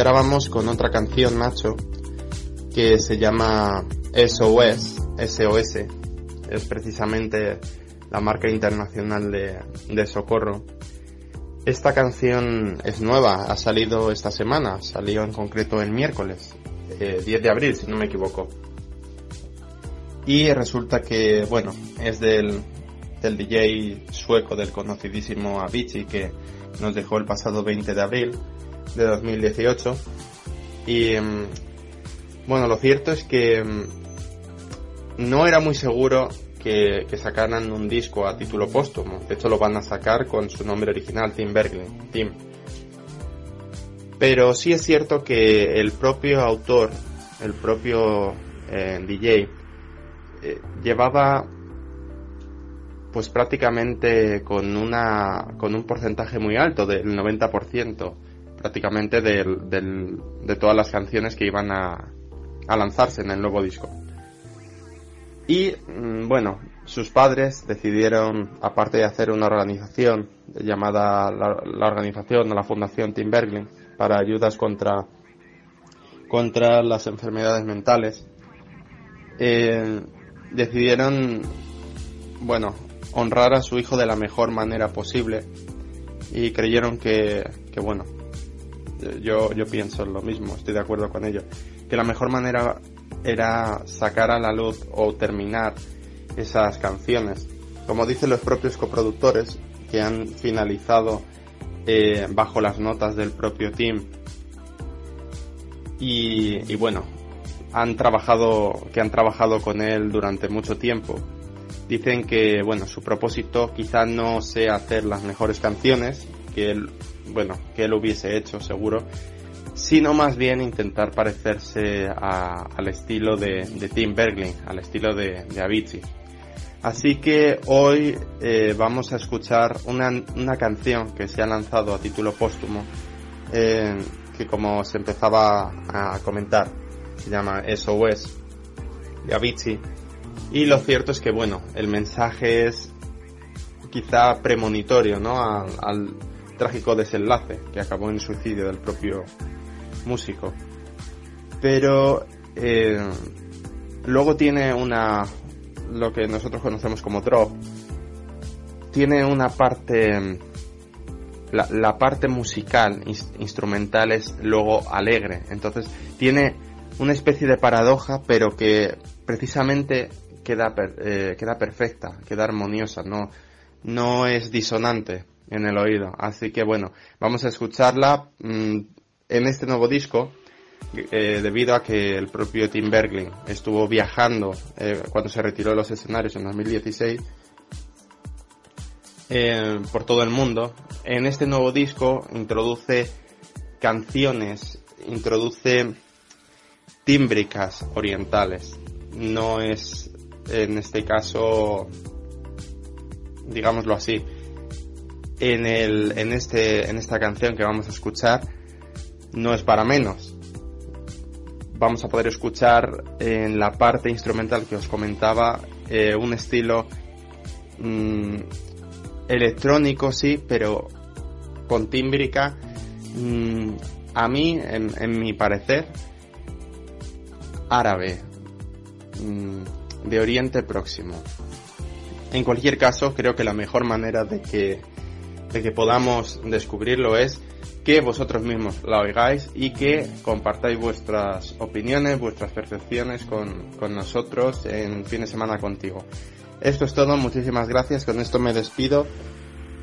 Y ahora vamos con otra canción, macho, que se llama SOS, SOS. Es precisamente la marca internacional de, socorro. Esta canción es nueva, ha salido esta semana, salió en concreto el miércoles, 10 eh, de abril, si no me equivoco. Y resulta que, bueno, es del, del DJ sueco del conocidísimo Avicii que nos dejó el pasado 20 de abril de 2018. Y mm, bueno, lo cierto es que mm, no era muy seguro que, sacaran un disco a título póstumo. De hecho, lo van a sacar con su nombre original, Tim Berglin. Tim. Pero sí es cierto que el propio autor, el propio eh, DJ, eh, llevaba pues prácticamente con una con un porcentaje muy alto del 90% prácticamente del, de todas las canciones que iban a, lanzarse en el nuevo disco. Y mm, bueno sus padres decidieron aparte de hacer una organización llamada la, organización o la fundación Tim Berglin para ayudas contra contra las enfermedades mentales eh, decidieron bueno honrar a su hijo de la mejor manera posible y creyeron que, que bueno, yo, yo pienso lo mismo, estoy de acuerdo con ello, que la mejor manera era sacar a la luz o terminar esas canciones. Como dicen los propios coproductores que han finalizado eh, bajo las notas del propio team. Y, y bueno, han trabajado, que han trabajado con él durante mucho tiempo. Dicen que, bueno, su propósito quizá no sea hacer las mejores canciones, que él, bueno, que él hubiese hecho seguro, sino más bien intentar parecerse al estilo de, Tim Bergling, al estilo de, Avicii. Así que hoy eh, vamos a escuchar una, una, canción que se ha lanzado a título póstumo, eh, que como se empezaba a comentar, se llama SOS de Avicii y lo cierto es que, bueno, el mensaje es quizá premonitorio, ¿no? Al, trágico desenlace que acabó en suicidio del propio músico. Pero eh, luego tiene una, lo que nosotros conocemos como drop, tiene una parte, la, parte musical, instrumental es luego alegre. Entonces tiene una especie de paradoja, pero que precisamente queda, eh, queda perfecta, queda armoniosa, no, no es disonante en el oído. Así que bueno, vamos a escucharla mm, en este nuevo disco, eh, debido a que el propio Tim Bergling estuvo viajando eh, cuando se retiró de los escenarios en 2016 por todo el mundo. En este nuevo disco introduce canciones, introduce tímbricas orientales. No es en este caso, digámoslo así, en, el, en, este, en esta canción que vamos a escuchar, no es para menos. Vamos a poder escuchar en la parte instrumental que os comentaba eh, un estilo mm, electrónico, sí, pero con tímbrica. Mm, a mí, en, mi parecer, árabe. Mm, de Oriente Próximo. En cualquier caso, creo que la mejor manera de que, de que podamos descubrirlo es que vosotros mismos la oigáis y que compartáis vuestras opiniones, vuestras percepciones con, con nosotros en fin de semana contigo. Esto es todo, muchísimas gracias, con esto me despido.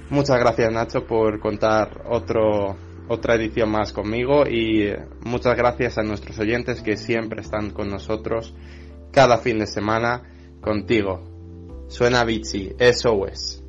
Muchas gracias Nacho por contar otro, otra edición más conmigo y muchas gracias a nuestros oyentes que siempre están con nosotros cada fin de semana contigo. Suena Bici, SOS. Help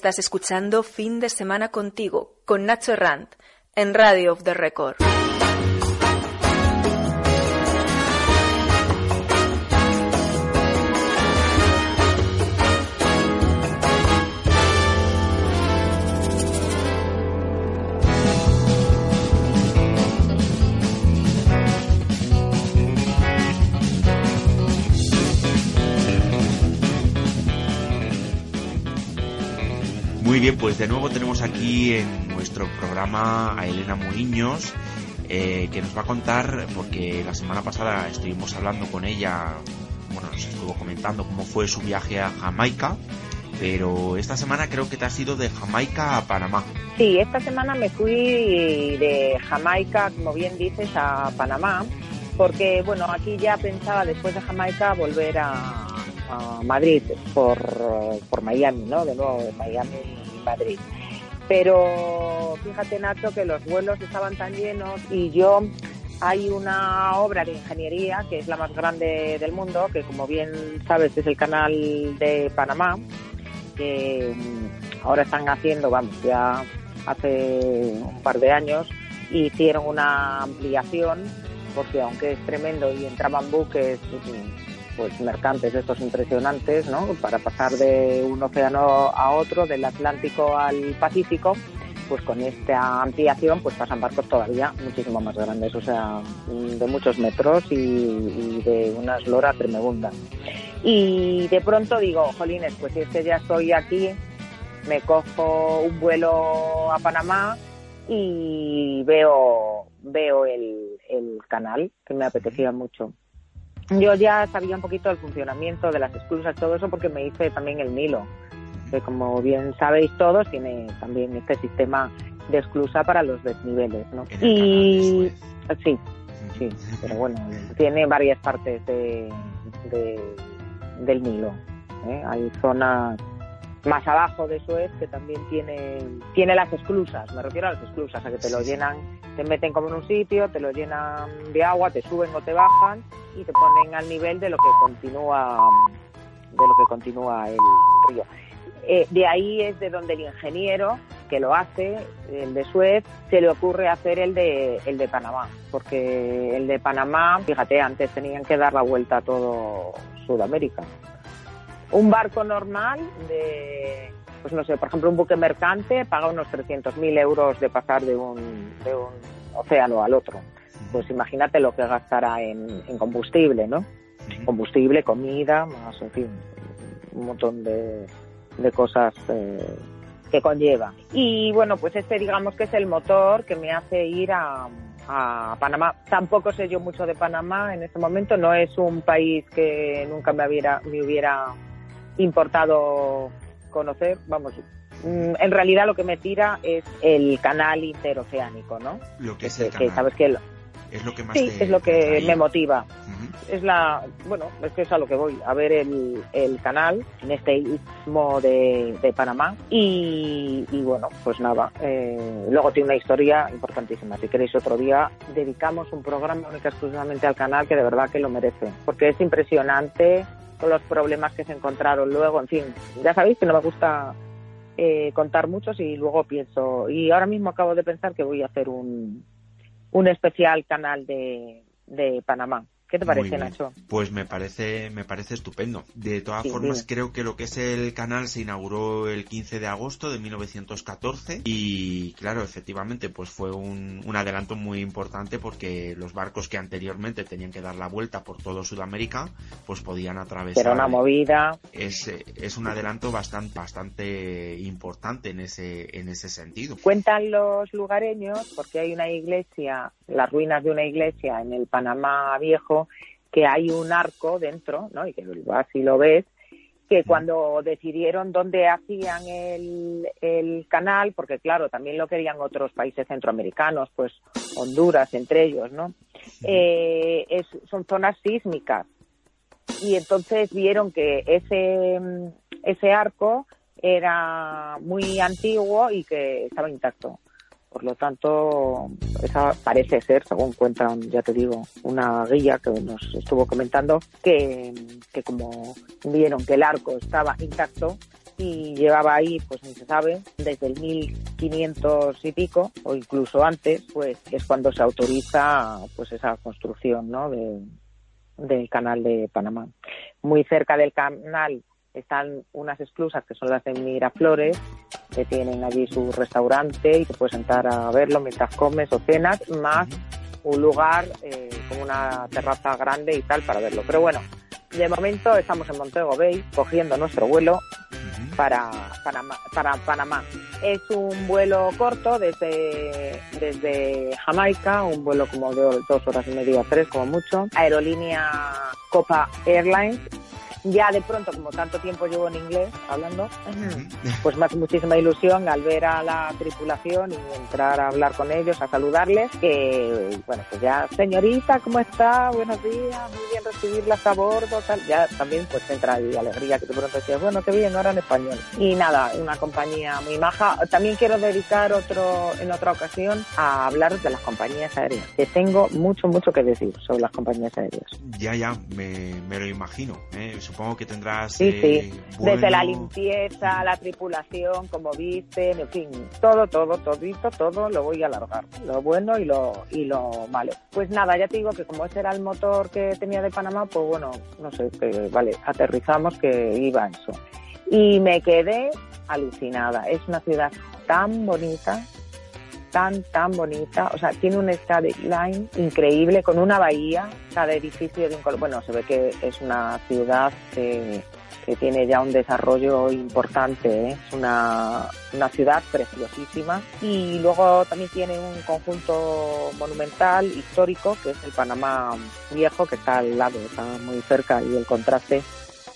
Estás escuchando Fin de Semana contigo, con Nacho Rand, en Radio of the Record. Bien, pues de nuevo tenemos aquí en nuestro programa a Elena Muriños, eh, que nos va a contar, porque la semana pasada estuvimos hablando con ella, bueno, nos estuvo comentando cómo fue su viaje a Jamaica, pero esta semana creo que te has ido de Jamaica a Panamá. Sí, esta semana me fui de Jamaica, como bien dices, a Panamá, porque bueno, aquí ya pensaba después de Jamaica volver a, a Madrid por, por Miami, ¿no? De nuevo, Miami Madrid. Pero fíjate, Nacho, que los vuelos estaban tan llenos y yo hay una obra de ingeniería que es la más grande del mundo, que como bien sabes es el canal de Panamá, que mm, ahora están haciendo, vamos, ya hace un par de años hicieron una ampliación porque aunque es tremendo y entraban buques pues mercantes estos impresionantes, ¿no? Para pasar de un océano a otro, del Atlántico al Pacífico, pues con esta ampliación pues pasan barcos todavía muchísimo más grandes, o sea, de muchos metros y, y de una eslora tremenda. Y de pronto digo, jolines, pues si es que ya estoy aquí, me cojo un vuelo a Panamá y veo, veo el, el canal, que me apetecía mucho. Yo ya sabía un poquito del funcionamiento de las esclusas, todo eso, porque me hice también el Nilo, que como bien sabéis todos, tiene también este sistema de esclusa para los desniveles, ¿no? Y sí, sí, pero bueno, tiene varias partes de, de- del Nilo. ¿eh? Hay zonas más abajo de Suez que también tiene, tiene las esclusas, me refiero a las esclusas, a que te lo llenan, te meten como en un sitio, te lo llenan de agua, te suben o te bajan y te ponen al nivel de lo que continúa de lo que continúa el río. Eh, de ahí es de donde el ingeniero que lo hace, el de Suez, se le ocurre hacer el de, el de Panamá, porque el de Panamá, fíjate, antes tenían que dar la vuelta a todo Sudamérica. Un barco normal de, pues no sé, por ejemplo, un buque mercante paga unos 300.000 euros de pasar de un, de un océano al otro. pues imagínate lo que gastará en, en combustible, ¿no? Combustible, comida, más, en fin, un montón de, de cosas eh, que conlleva. Y bueno, pues este digamos que es el motor que me hace ir a, a Panamá. Tampoco sé yo mucho de Panamá en este momento, no es un país que nunca me hubiera, me hubiera importado conocer, vamos, mm, en realidad lo que me tira es el canal interoceánico, ¿no? Lo que es Que- el que canal. sabes que lo- Es lo que más sí, te- es lo que me motiva. Es la, bueno, es que es a lo que voy, a ver el, el canal en este istmo de, de Panamá y, y bueno, pues nada, eh, luego tiene una historia importantísima. Si queréis otro día, dedicamos un programa única exclusivamente al canal que de verdad que lo merece, porque es impresionante con los problemas que se encontraron luego, en fin, ya sabéis que no me gusta eh, contar muchos y luego pienso, y ahora mismo acabo de pensar que voy a hacer un, un especial canal de, de Panamá. ¿Qué te parece. Nacho? Pues me parece, me parece estupendo. De todas Sí, formas, creo que lo que es el canal se inauguró el 15 de agosto de 1914 y claro, efectivamente, pues fue un, un adelanto muy importante porque los barcos que anteriormente tenían que dar la vuelta por todo Sudamérica, pues podían atravesar. Era una movida. Es, es un adelanto bastante, bastante importante en ese, en ese sentido. Cuentan los lugareños, porque hay una iglesia, las ruinas de una iglesia en el Panamá Viejo, que hay un arco dentro, ¿no? Y que vas y lo ves, que cuando decidieron dónde hacían el, el canal, porque claro, también lo querían otros países centroamericanos, pues Honduras entre ellos, ¿no? Eh, es- son zonas sísmicas. Y entonces vieron que ese, ese arco era muy antiguo y que estaba intacto. Por lo tanto, esa parece ser, según cuentan, ya te digo, una guía que nos estuvo comentando, que, que como vieron que el arco estaba intacto y llevaba ahí, pues ni se sabe, desde el 1500 y pico, o incluso antes, pues es cuando se autoriza pues esa construcción ¿no? de, del canal de Panamá. Muy cerca del canal están unas esclusas que son las de Miraflores, que tienen allí su restaurante y te puedes sentar a verlo mientras comes o cenas, más un lugar eh, con una terraza grande y tal para verlo. Pero bueno, de momento estamos en Montego Bay cogiendo nuestro vuelo para Panamá, para Panamá. Es un vuelo corto desde, desde Jamaica, un vuelo como de dos horas y media, tres como mucho. Aerolínea Copa Airlines. Ya de pronto, como tanto tiempo llevo en inglés hablando, pues me hace muchísima ilusión al ver a la tripulación y entrar a hablar con ellos, a saludarles, que bueno, pues ya, señorita, ¿cómo está? Buenos días, muy bien recibirlas a bordo, tal. Ya también pues entra ahí alegría que de pronto decías, bueno, qué bien, ahora en español. Y nada, una compañía muy maja. También quiero dedicar otro, en otra ocasión a hablar de las compañías aéreas, que tengo mucho, mucho que decir sobre las compañías aéreas. Ya, ya, me, me lo imagino. ¿eh? Supongo que tendrás. Sí, eh, sí. vuelo- Desde la limpieza, la tripulación, como visten, en fin, todo, todo, todito, todo lo voy a alargar. Lo bueno y lo, y lo malo. Pues nada, ya te digo que como ese era el motor que tenía de Panamá, pues bueno, no sé, que vale, aterrizamos que iba eso. Y me quedé alucinada. Es una ciudad tan bonita, tan, tan bonita. O sea, tiene un skyline increíble con una bahía, cada edificio de un color. Bueno, se ve que es una ciudad que, que tiene ya un desarrollo importante. ¿eh? Es una, una ciudad preciosísima. Y luego también tiene un conjunto monumental, histórico, que es el Panamá Viejo, que está al lado, está muy cerca y el contraste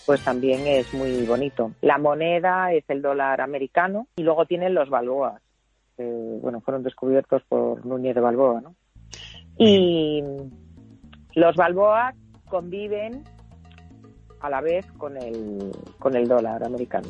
pues también es muy bonito. La moneda es el dólar americano y luego tienen los balboas, que bueno, fueron descubiertos por Núñez de Balboa, ¿no? Y los balboas conviven a la vez con el, con el dólar americano.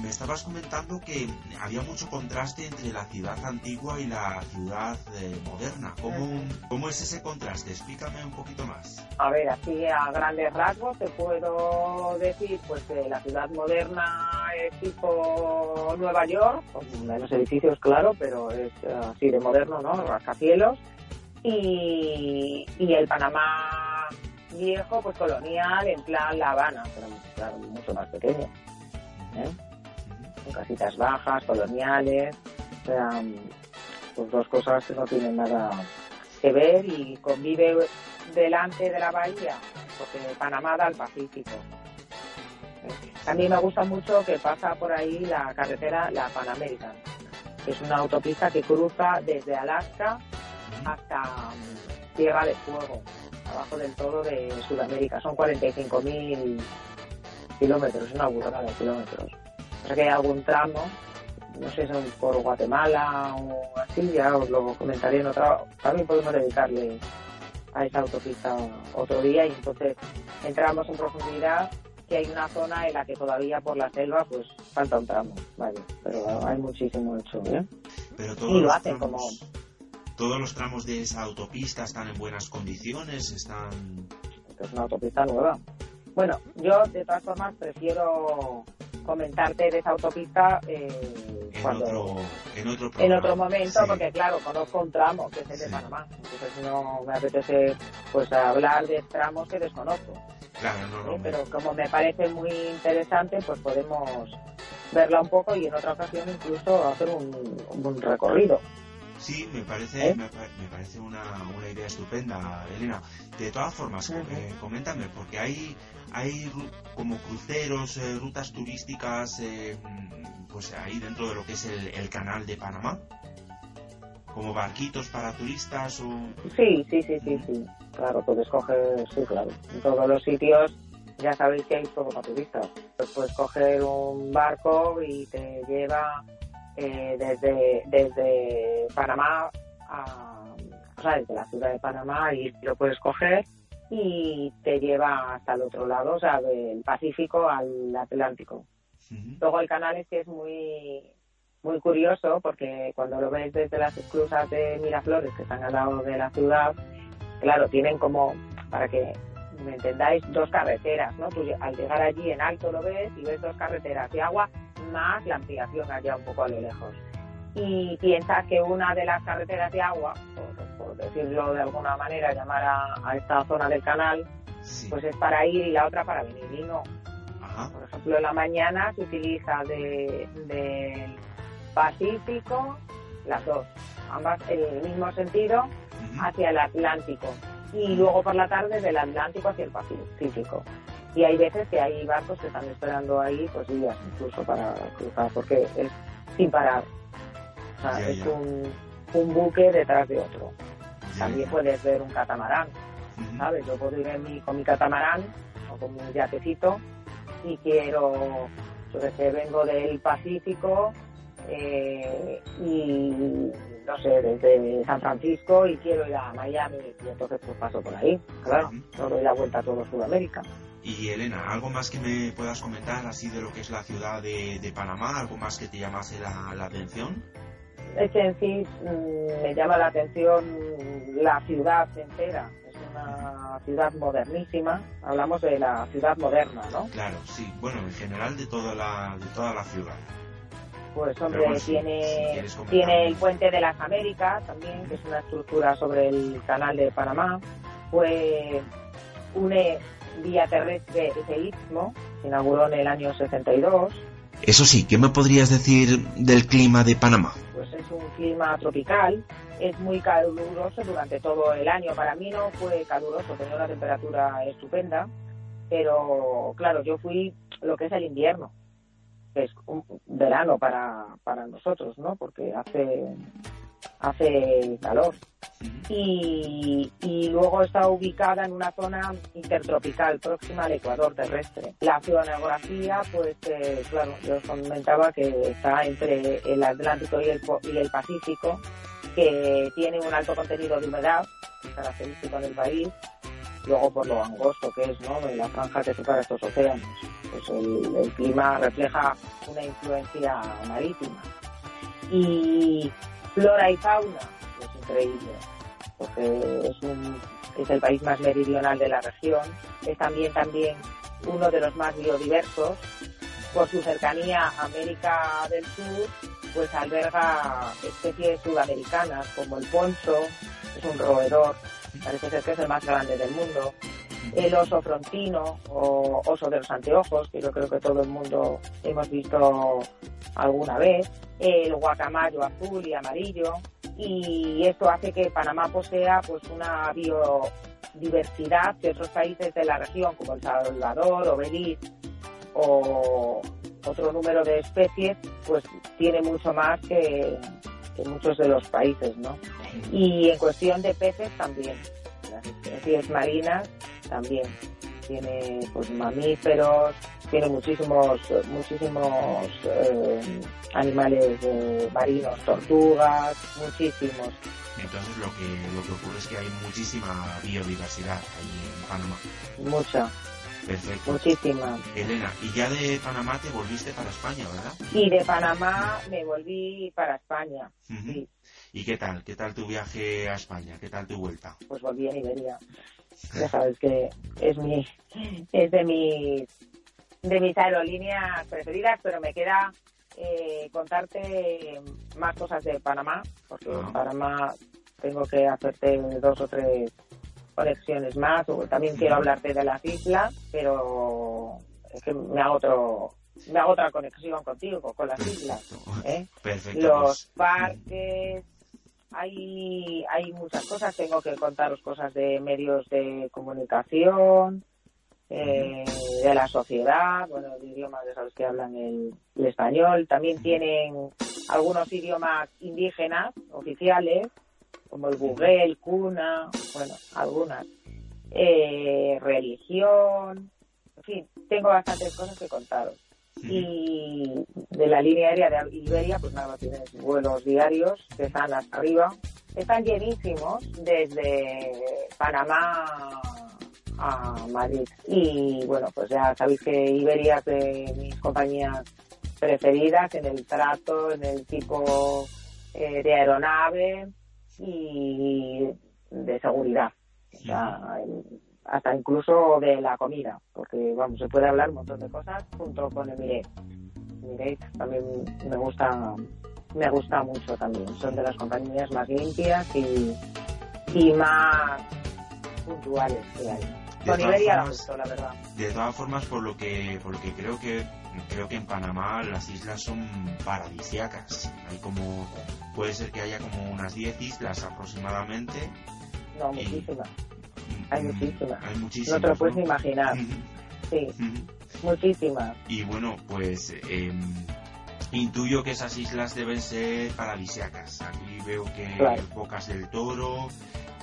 Me estabas comentando que había mucho contraste entre la ciudad antigua y la ciudad eh, moderna. ¿Cómo, ¿Cómo es ese contraste? Explícame un poquito más. A ver, así a grandes rasgos te puedo decir pues que la ciudad moderna es tipo Nueva York, con menos edificios, claro, pero es eh, así de moderno, ¿no? Rascacielos. Y, y el Panamá viejo, pues colonial, en plan La Habana, pero claro, mucho más pequeño. ¿eh? Con casitas bajas, coloniales, o sea, pues dos cosas que no tienen nada que ver y convive delante de la bahía, porque Panamá da al Pacífico. A mí me gusta mucho que pasa por ahí la carretera, la Pan American, que es una autopista que cruza desde Alaska hasta mm, Tierra de Fuego, abajo del todo de Sudamérica. Son 45.000 kilómetros, una burrada de kilómetros. O sea que hay algún tramo, no sé si son por Guatemala o así, ya os lo comentaré en otra. También podemos dedicarle a esa autopista otro día y entonces entramos en profundidad que hay una zona en la que todavía por la selva pues falta un tramo, vale, pero hay muchísimo hecho, ¿eh? Pero todos Y lo hacen tramos, como todos los tramos de esa autopista están en buenas condiciones, están es una autopista nueva. Bueno, yo de todas formas prefiero comentarte de esa autopista eh, en cuando otro en otro en otro momento, Sí. porque claro, conozco un tramo que es el de Panamá, entonces no me apetece pues hablar de tramos que desconozco. Claro, no, no, ¿eh? Pero como me parece muy interesante, pues podemos verla un poco y en otra ocasión incluso hacer un, un recorrido. Sí, me parece, ¿Eh? me, pa- me parece una, una idea estupenda, Elena. De todas formas, eh, coméntame, porque hay, hay como cruceros, eh, rutas turísticas, eh, mm, pues ahí dentro de lo que es el, el canal de Panamá, como barquitos para turistas o... Sí, sí, sí, sí, sí. Claro, puedes coger, sí, claro. En todos los sitios ya sabéis que hay todo para turistas. Pues puedes coger un barco y te lleva eh, desde, desde Panamá a, o sea, desde la ciudad de Panamá y lo puedes coger y te lleva hasta el otro lado, o sea, del Pacífico al Atlántico. Luego el canal es que es muy muy curioso porque cuando lo ves desde las esclusas de Miraflores que están al lado de la ciudad, claro, tienen como, para que me entendáis, dos carreteras, ¿no? Tú al llegar allí en alto lo ves y ves dos carreteras y agua más la ampliación allá un poco a lo lejos. Y piensas que una de las carreteras de agua, por, por decirlo de alguna manera, llamar a, a esta zona del canal, pues es para ir y la otra para venir. Y no, por ejemplo, en la mañana se utiliza de- del Pacífico, las dos, ambas en el mismo sentido, hacia el Atlántico. Y luego por la tarde del Atlántico hacia el Pacífico. Y hay veces que hay barcos que están esperando ahí, pues días incluso para cruzar, porque es sin parar. O sea, Ya, es ya. Un, un buque detrás de otro. También puedes ver un catamarán, ¿sabes? Yo puedo ir en mi- con mi catamarán o con mi yatecito y quiero, yo que sé, vengo del Pacífico eh, y no sé, desde San Francisco y quiero ir a Miami y entonces pues paso por ahí, claro, no doy la vuelta a todo Sudamérica. Y Elena, ¿algo más que me puedas comentar así de lo que es la ciudad de, de Panamá? ¿Algo más que te llamase la, la atención? Es que en sí mm, me llama la atención la ciudad entera, es una ciudad modernísima, hablamos de la ciudad moderna, ¿no? Claro, sí. Bueno, en general de toda la, de toda la ciudad. Pues hombre, Pero bueno, si- tiene, si tiene el puente de las Américas también, que es una estructura sobre el canal de Panamá. Pues une vía terrestre ese istmo, se inauguró en el año 62. Eso sí, ¿qué me podrías decir del clima de Panamá? Pues es un clima tropical, es muy caluroso durante todo el año. Para mí no fue caluroso, tenía una temperatura estupenda, pero claro, yo fui lo que es el invierno, que es un verano para, para nosotros, ¿no? Porque hace, hace calor. Y, y luego está ubicada en una zona intertropical próxima al ecuador terrestre. La oceanografía, pues eh, claro, yo os comentaba que está entre el Atlántico y el, y el Pacífico, que tiene un alto contenido de humedad, característico del país, luego por lo angosto que es, ¿no? De la franja que separa estos océanos. Pues el, el clima refleja una influencia marítima. Y flora y fauna, es increíble, porque es, es el país más meridional de la región, es también, también uno de los más biodiversos, por su cercanía a América del Sur, pues alberga especies sudamericanas como el poncho, es un roedor, parece ser que es el más grande del mundo, el oso frontino o oso de los anteojos, que yo creo que todo el mundo hemos visto alguna vez, el guacamayo azul y amarillo, y esto hace que Panamá posea pues una biodiversidad que otros países de la región como El Salvador o Belice o otro número de especies pues tiene mucho más que, que muchos de los países, ¿no? Y en cuestión de peces también, las especies marinas también tiene pues mamíferos, tiene muchísimos muchísimos eh, animales eh, marinos, tortugas, muchísimos. Entonces lo que lo que ocurre es que hay muchísima biodiversidad ahí en Panamá. Mucha. Perfecto. Muchísima. Elena, y ya de Panamá te volviste para España, ¿verdad? Y de Panamá me volví para España. sí. ¿Y qué tal? ¿Qué tal tu viaje a España? ¿Qué tal tu vuelta? Pues volví en Iberia. Ya sabes que es mi es de mis de mis aerolíneas preferidas, pero me queda eh, contarte más cosas de Panamá, porque en Panamá tengo que hacerte dos o tres conexiones más, o también quiero hablarte de las islas, pero es que me hago otro me hago otra conexión contigo, con las islas. ¿eh? Los parques, hay, hay muchas cosas, tengo que contaros cosas de medios de comunicación, eh, de la sociedad, bueno, de idiomas, ya sabes que hablan el, el español, también tienen algunos idiomas indígenas oficiales, como el Google, el Cuna, bueno, algunas, eh, religión, en fin, tengo bastantes cosas que contaros. Y de la línea aérea de Iberia, pues nada, tienes vuelos diarios que están hasta arriba. Están llenísimos desde Panamá a Madrid. Y bueno, pues ya sabéis que Iberia es de mis compañías preferidas en el trato, en el tipo eh, de aeronave y de seguridad. O sea, hasta incluso de la comida, porque vamos, se puede hablar un montón de cosas junto con Emirates. Emirates también me gusta, me gusta mucho también. Son de las compañías más limpias y, y más puntuales que hay. De Con todas Iberia da formas- gusto, la verdad. De todas formas, por lo que, por lo que creo que creo que en Panamá las islas son paradisiacas. Hay como puede ser que haya como unas 10 islas aproximadamente. No, muchísimas. Hay muchísimas. Hay No muchísimas. te lo puedes ¿no? imaginar. Sí, muchísimas. Y bueno, pues em, intuyo que esas islas deben ser paradisiacas. Aquí veo que Claro. Bocas del Toro,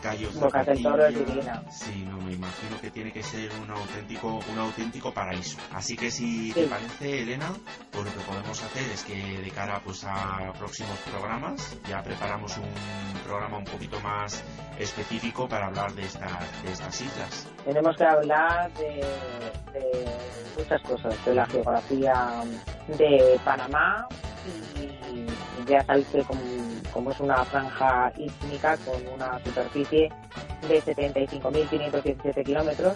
Cayos Bocas del Toro es divina. Sí, no, me imagino que tiene que ser un auténtico, un auténtico paraíso. Así que si te parece, Elena, pues lo que podemos hacer es que de cara pues a próximos programas ya preparamos un programa un poquito más específico para hablar de estas de estas islas. Tenemos que hablar de, de muchas cosas, de la geografía de Panamá y ya sabéis que como, es una franja ísmica con una superficie de 75.517 kilómetros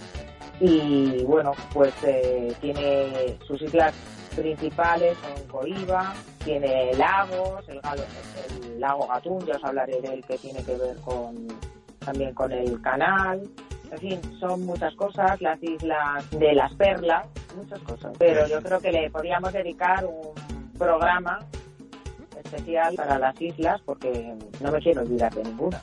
y bueno, pues eh, tiene sus islas principales son Coiba, tiene lagos, el, galo- el lago Gatún, ya os hablaré de él que tiene que ver con también con el canal, en fin, son muchas cosas, las islas de las perlas, muchas cosas. Pero yo creo que le podríamos dedicar un programa especial para las islas porque no me quiero olvidar de ninguna.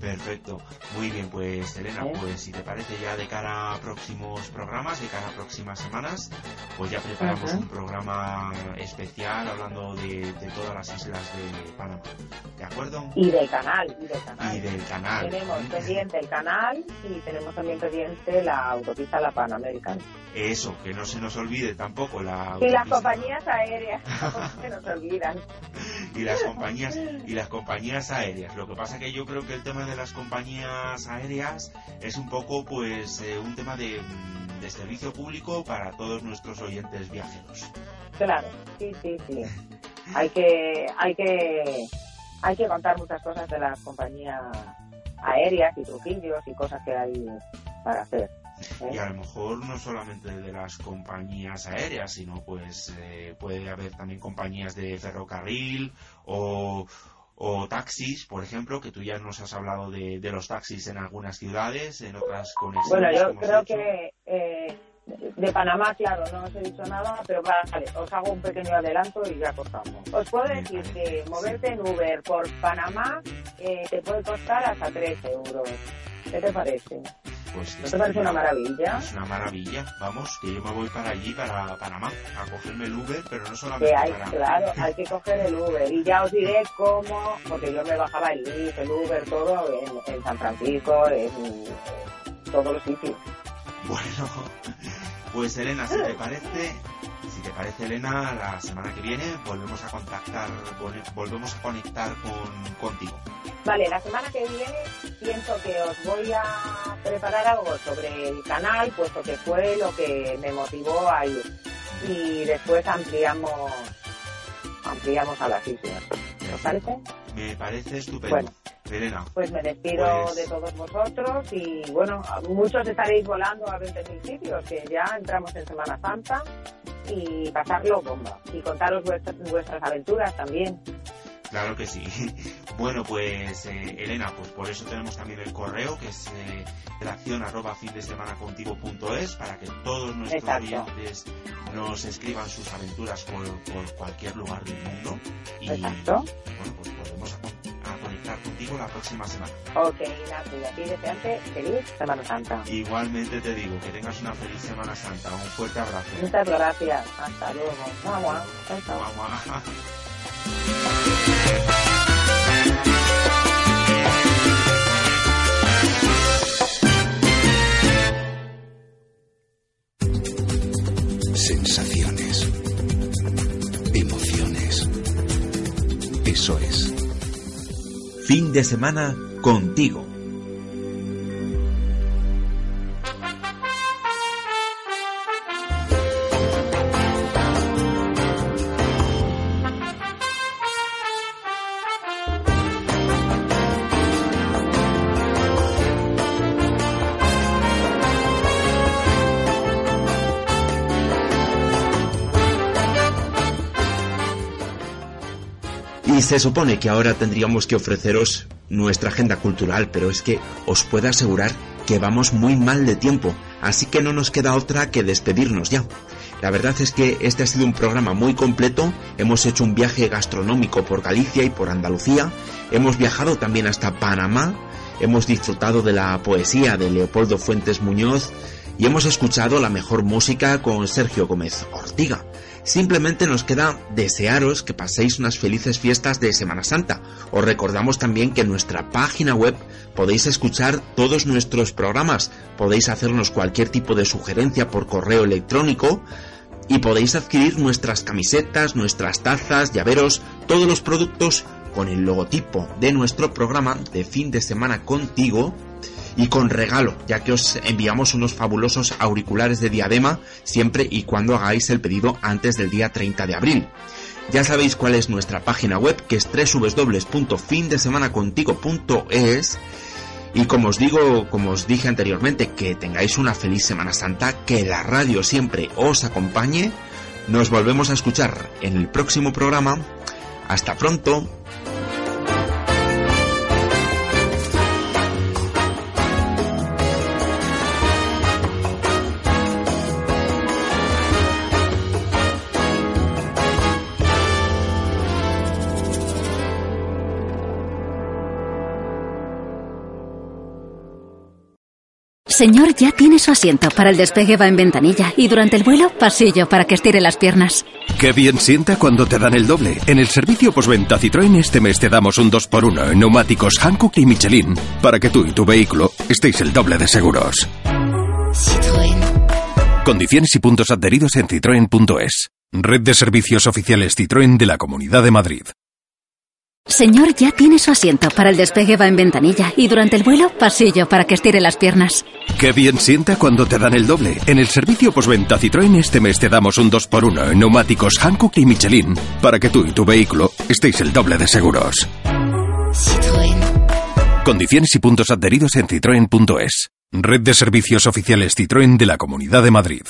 Perfecto. Muy bien, pues Elena, ¿Eh? pues si te parece ya de cara a próximos programas, de cara a próximas semanas, pues ya preparamos un programa especial hablando de, de todas las islas de Panamá. ¿De acuerdo? Y del canal, y del canal. Y del canal. Tenemos pendiente el canal y tenemos también pendiente la autopista La Panamericana. Eso, que no se nos olvide tampoco la Y las autopista. compañías aéreas, no se nos olvidan. y las compañías y las compañías aéreas. Lo que pasa que yo creo que el tema de las compañías aéreas es un poco pues eh, un tema de, mm, de servicio público para todos nuestros oyentes viajeros. Claro, sí, sí, sí. Hay que, hay que, hay que contar muchas cosas de las compañías aéreas y truquillos y cosas que hay para hacer. ¿eh? Y a lo mejor no solamente de las compañías aéreas, sino pues eh, puede haber también compañías de ferrocarril o, o taxis, por ejemplo, que tú ya nos has hablado de, de los taxis en algunas ciudades, en otras conexiones. Bueno, yo creo que eh, De Panamá, claro, no os he dicho nada, pero vale, os hago un pequeño adelanto y ya cortamos. Os puedo decir que moverte en Uber por Panamá eh, te puede costar hasta 3 euros. ¿Qué te parece? Pues ¿No te parece una maravilla? Es una maravilla. Vamos, que yo me voy para allí, para Panamá, a cogerme el Uber, pero no solamente Que hay, para... claro, hay que coger el Uber. Y ya os diré cómo, porque yo me bajaba el Lyft, el Uber, todo en, en San Francisco, en, en todos los sitios. Bueno, pues Elena, si te parece, si te parece Elena, la semana que viene volvemos a contactar, vol- volvemos a conectar con, contigo. Vale, la semana que viene pienso que os voy a preparar algo sobre el canal, puesto que fue lo que me motivó a ir. Y después ampliamos ampliamos a las islas. ¿Os parece? Me parece estupendo. Bueno. Elena, Pues me despido Pues- de todos vosotros y bueno, muchos estaréis volando a 20.000 sitios, que ya entramos en Semana Santa y pasarlo bomba. Y contaros vuestras, vuestras aventuras también. Claro que sí. Bueno, pues eh, Elena, pues por eso tenemos también el correo que es eh, redacción arroba fin de semana contigo punto es, para que todos nuestros Exacto. oyentes nos escriban sus aventuras por, por cualquier lugar del mundo. Y Exacto. bueno, pues volvemos a, con- a conectar contigo la próxima semana. Ok, y a ti desearte feliz Semana Santa. Igualmente te digo que tengas una feliz Semana Santa. Un fuerte abrazo. Muchas gracias. Hasta luego. Chao, chao. Sensaciones. Emociones. Eso es. Fin de semana contigo. Y se supone que ahora tendríamos que ofreceros nuestra agenda cultural, pero es que os puedo asegurar que vamos muy mal de tiempo, así que no nos queda otra que despedirnos ya. La verdad es que este ha sido un programa muy completo, hemos hecho un viaje gastronómico por Galicia y por Andalucía, hemos viajado también hasta Panamá, hemos disfrutado de la poesía de Leopoldo Fuentes Muñoz y hemos escuchado la mejor música con Sergio Gómez Ortiga. Simplemente nos queda desearos que paséis unas felices fiestas de Semana Santa. Os recordamos también que en nuestra página web podéis escuchar todos nuestros programas, podéis hacernos cualquier tipo de sugerencia por correo electrónico y podéis adquirir nuestras camisetas, nuestras tazas, llaveros, todos los productos con el logotipo de nuestro programa de fin de semana contigo y con regalo, ya que os enviamos unos fabulosos auriculares de diadema siempre y cuando hagáis el pedido antes del día 30 de abril. Ya sabéis cuál es nuestra página web, que es www.findesemanacontigo.es y como os digo, como os dije anteriormente, que tengáis una feliz Semana Santa, que la radio siempre os acompañe. Nos volvemos a escuchar en el próximo programa. Hasta pronto. Señor, ya tiene su asiento. Para el despegue va en ventanilla y durante el vuelo, pasillo para que estire las piernas. Qué bien sienta cuando te dan el doble. En el servicio postventa Citroën este mes te damos un 2x1 en neumáticos Hankook y Michelin para que tú y tu vehículo estéis el doble de seguros. Condiciones y puntos adheridos en citroen.es. Red de servicios oficiales Citroën de la Comunidad de Madrid. Señor, ya tiene su asiento. Para el despegue va en ventanilla y durante el vuelo, pasillo para que estire las piernas. Qué bien sienta cuando te dan el doble. En el servicio postventa Citroën este mes te damos un 2x1 en neumáticos Hankook y Michelin para que tú y tu vehículo estéis el doble de seguros. Condiciones y puntos adheridos en citroen.es. Red de servicios oficiales Citroën de la Comunidad de Madrid.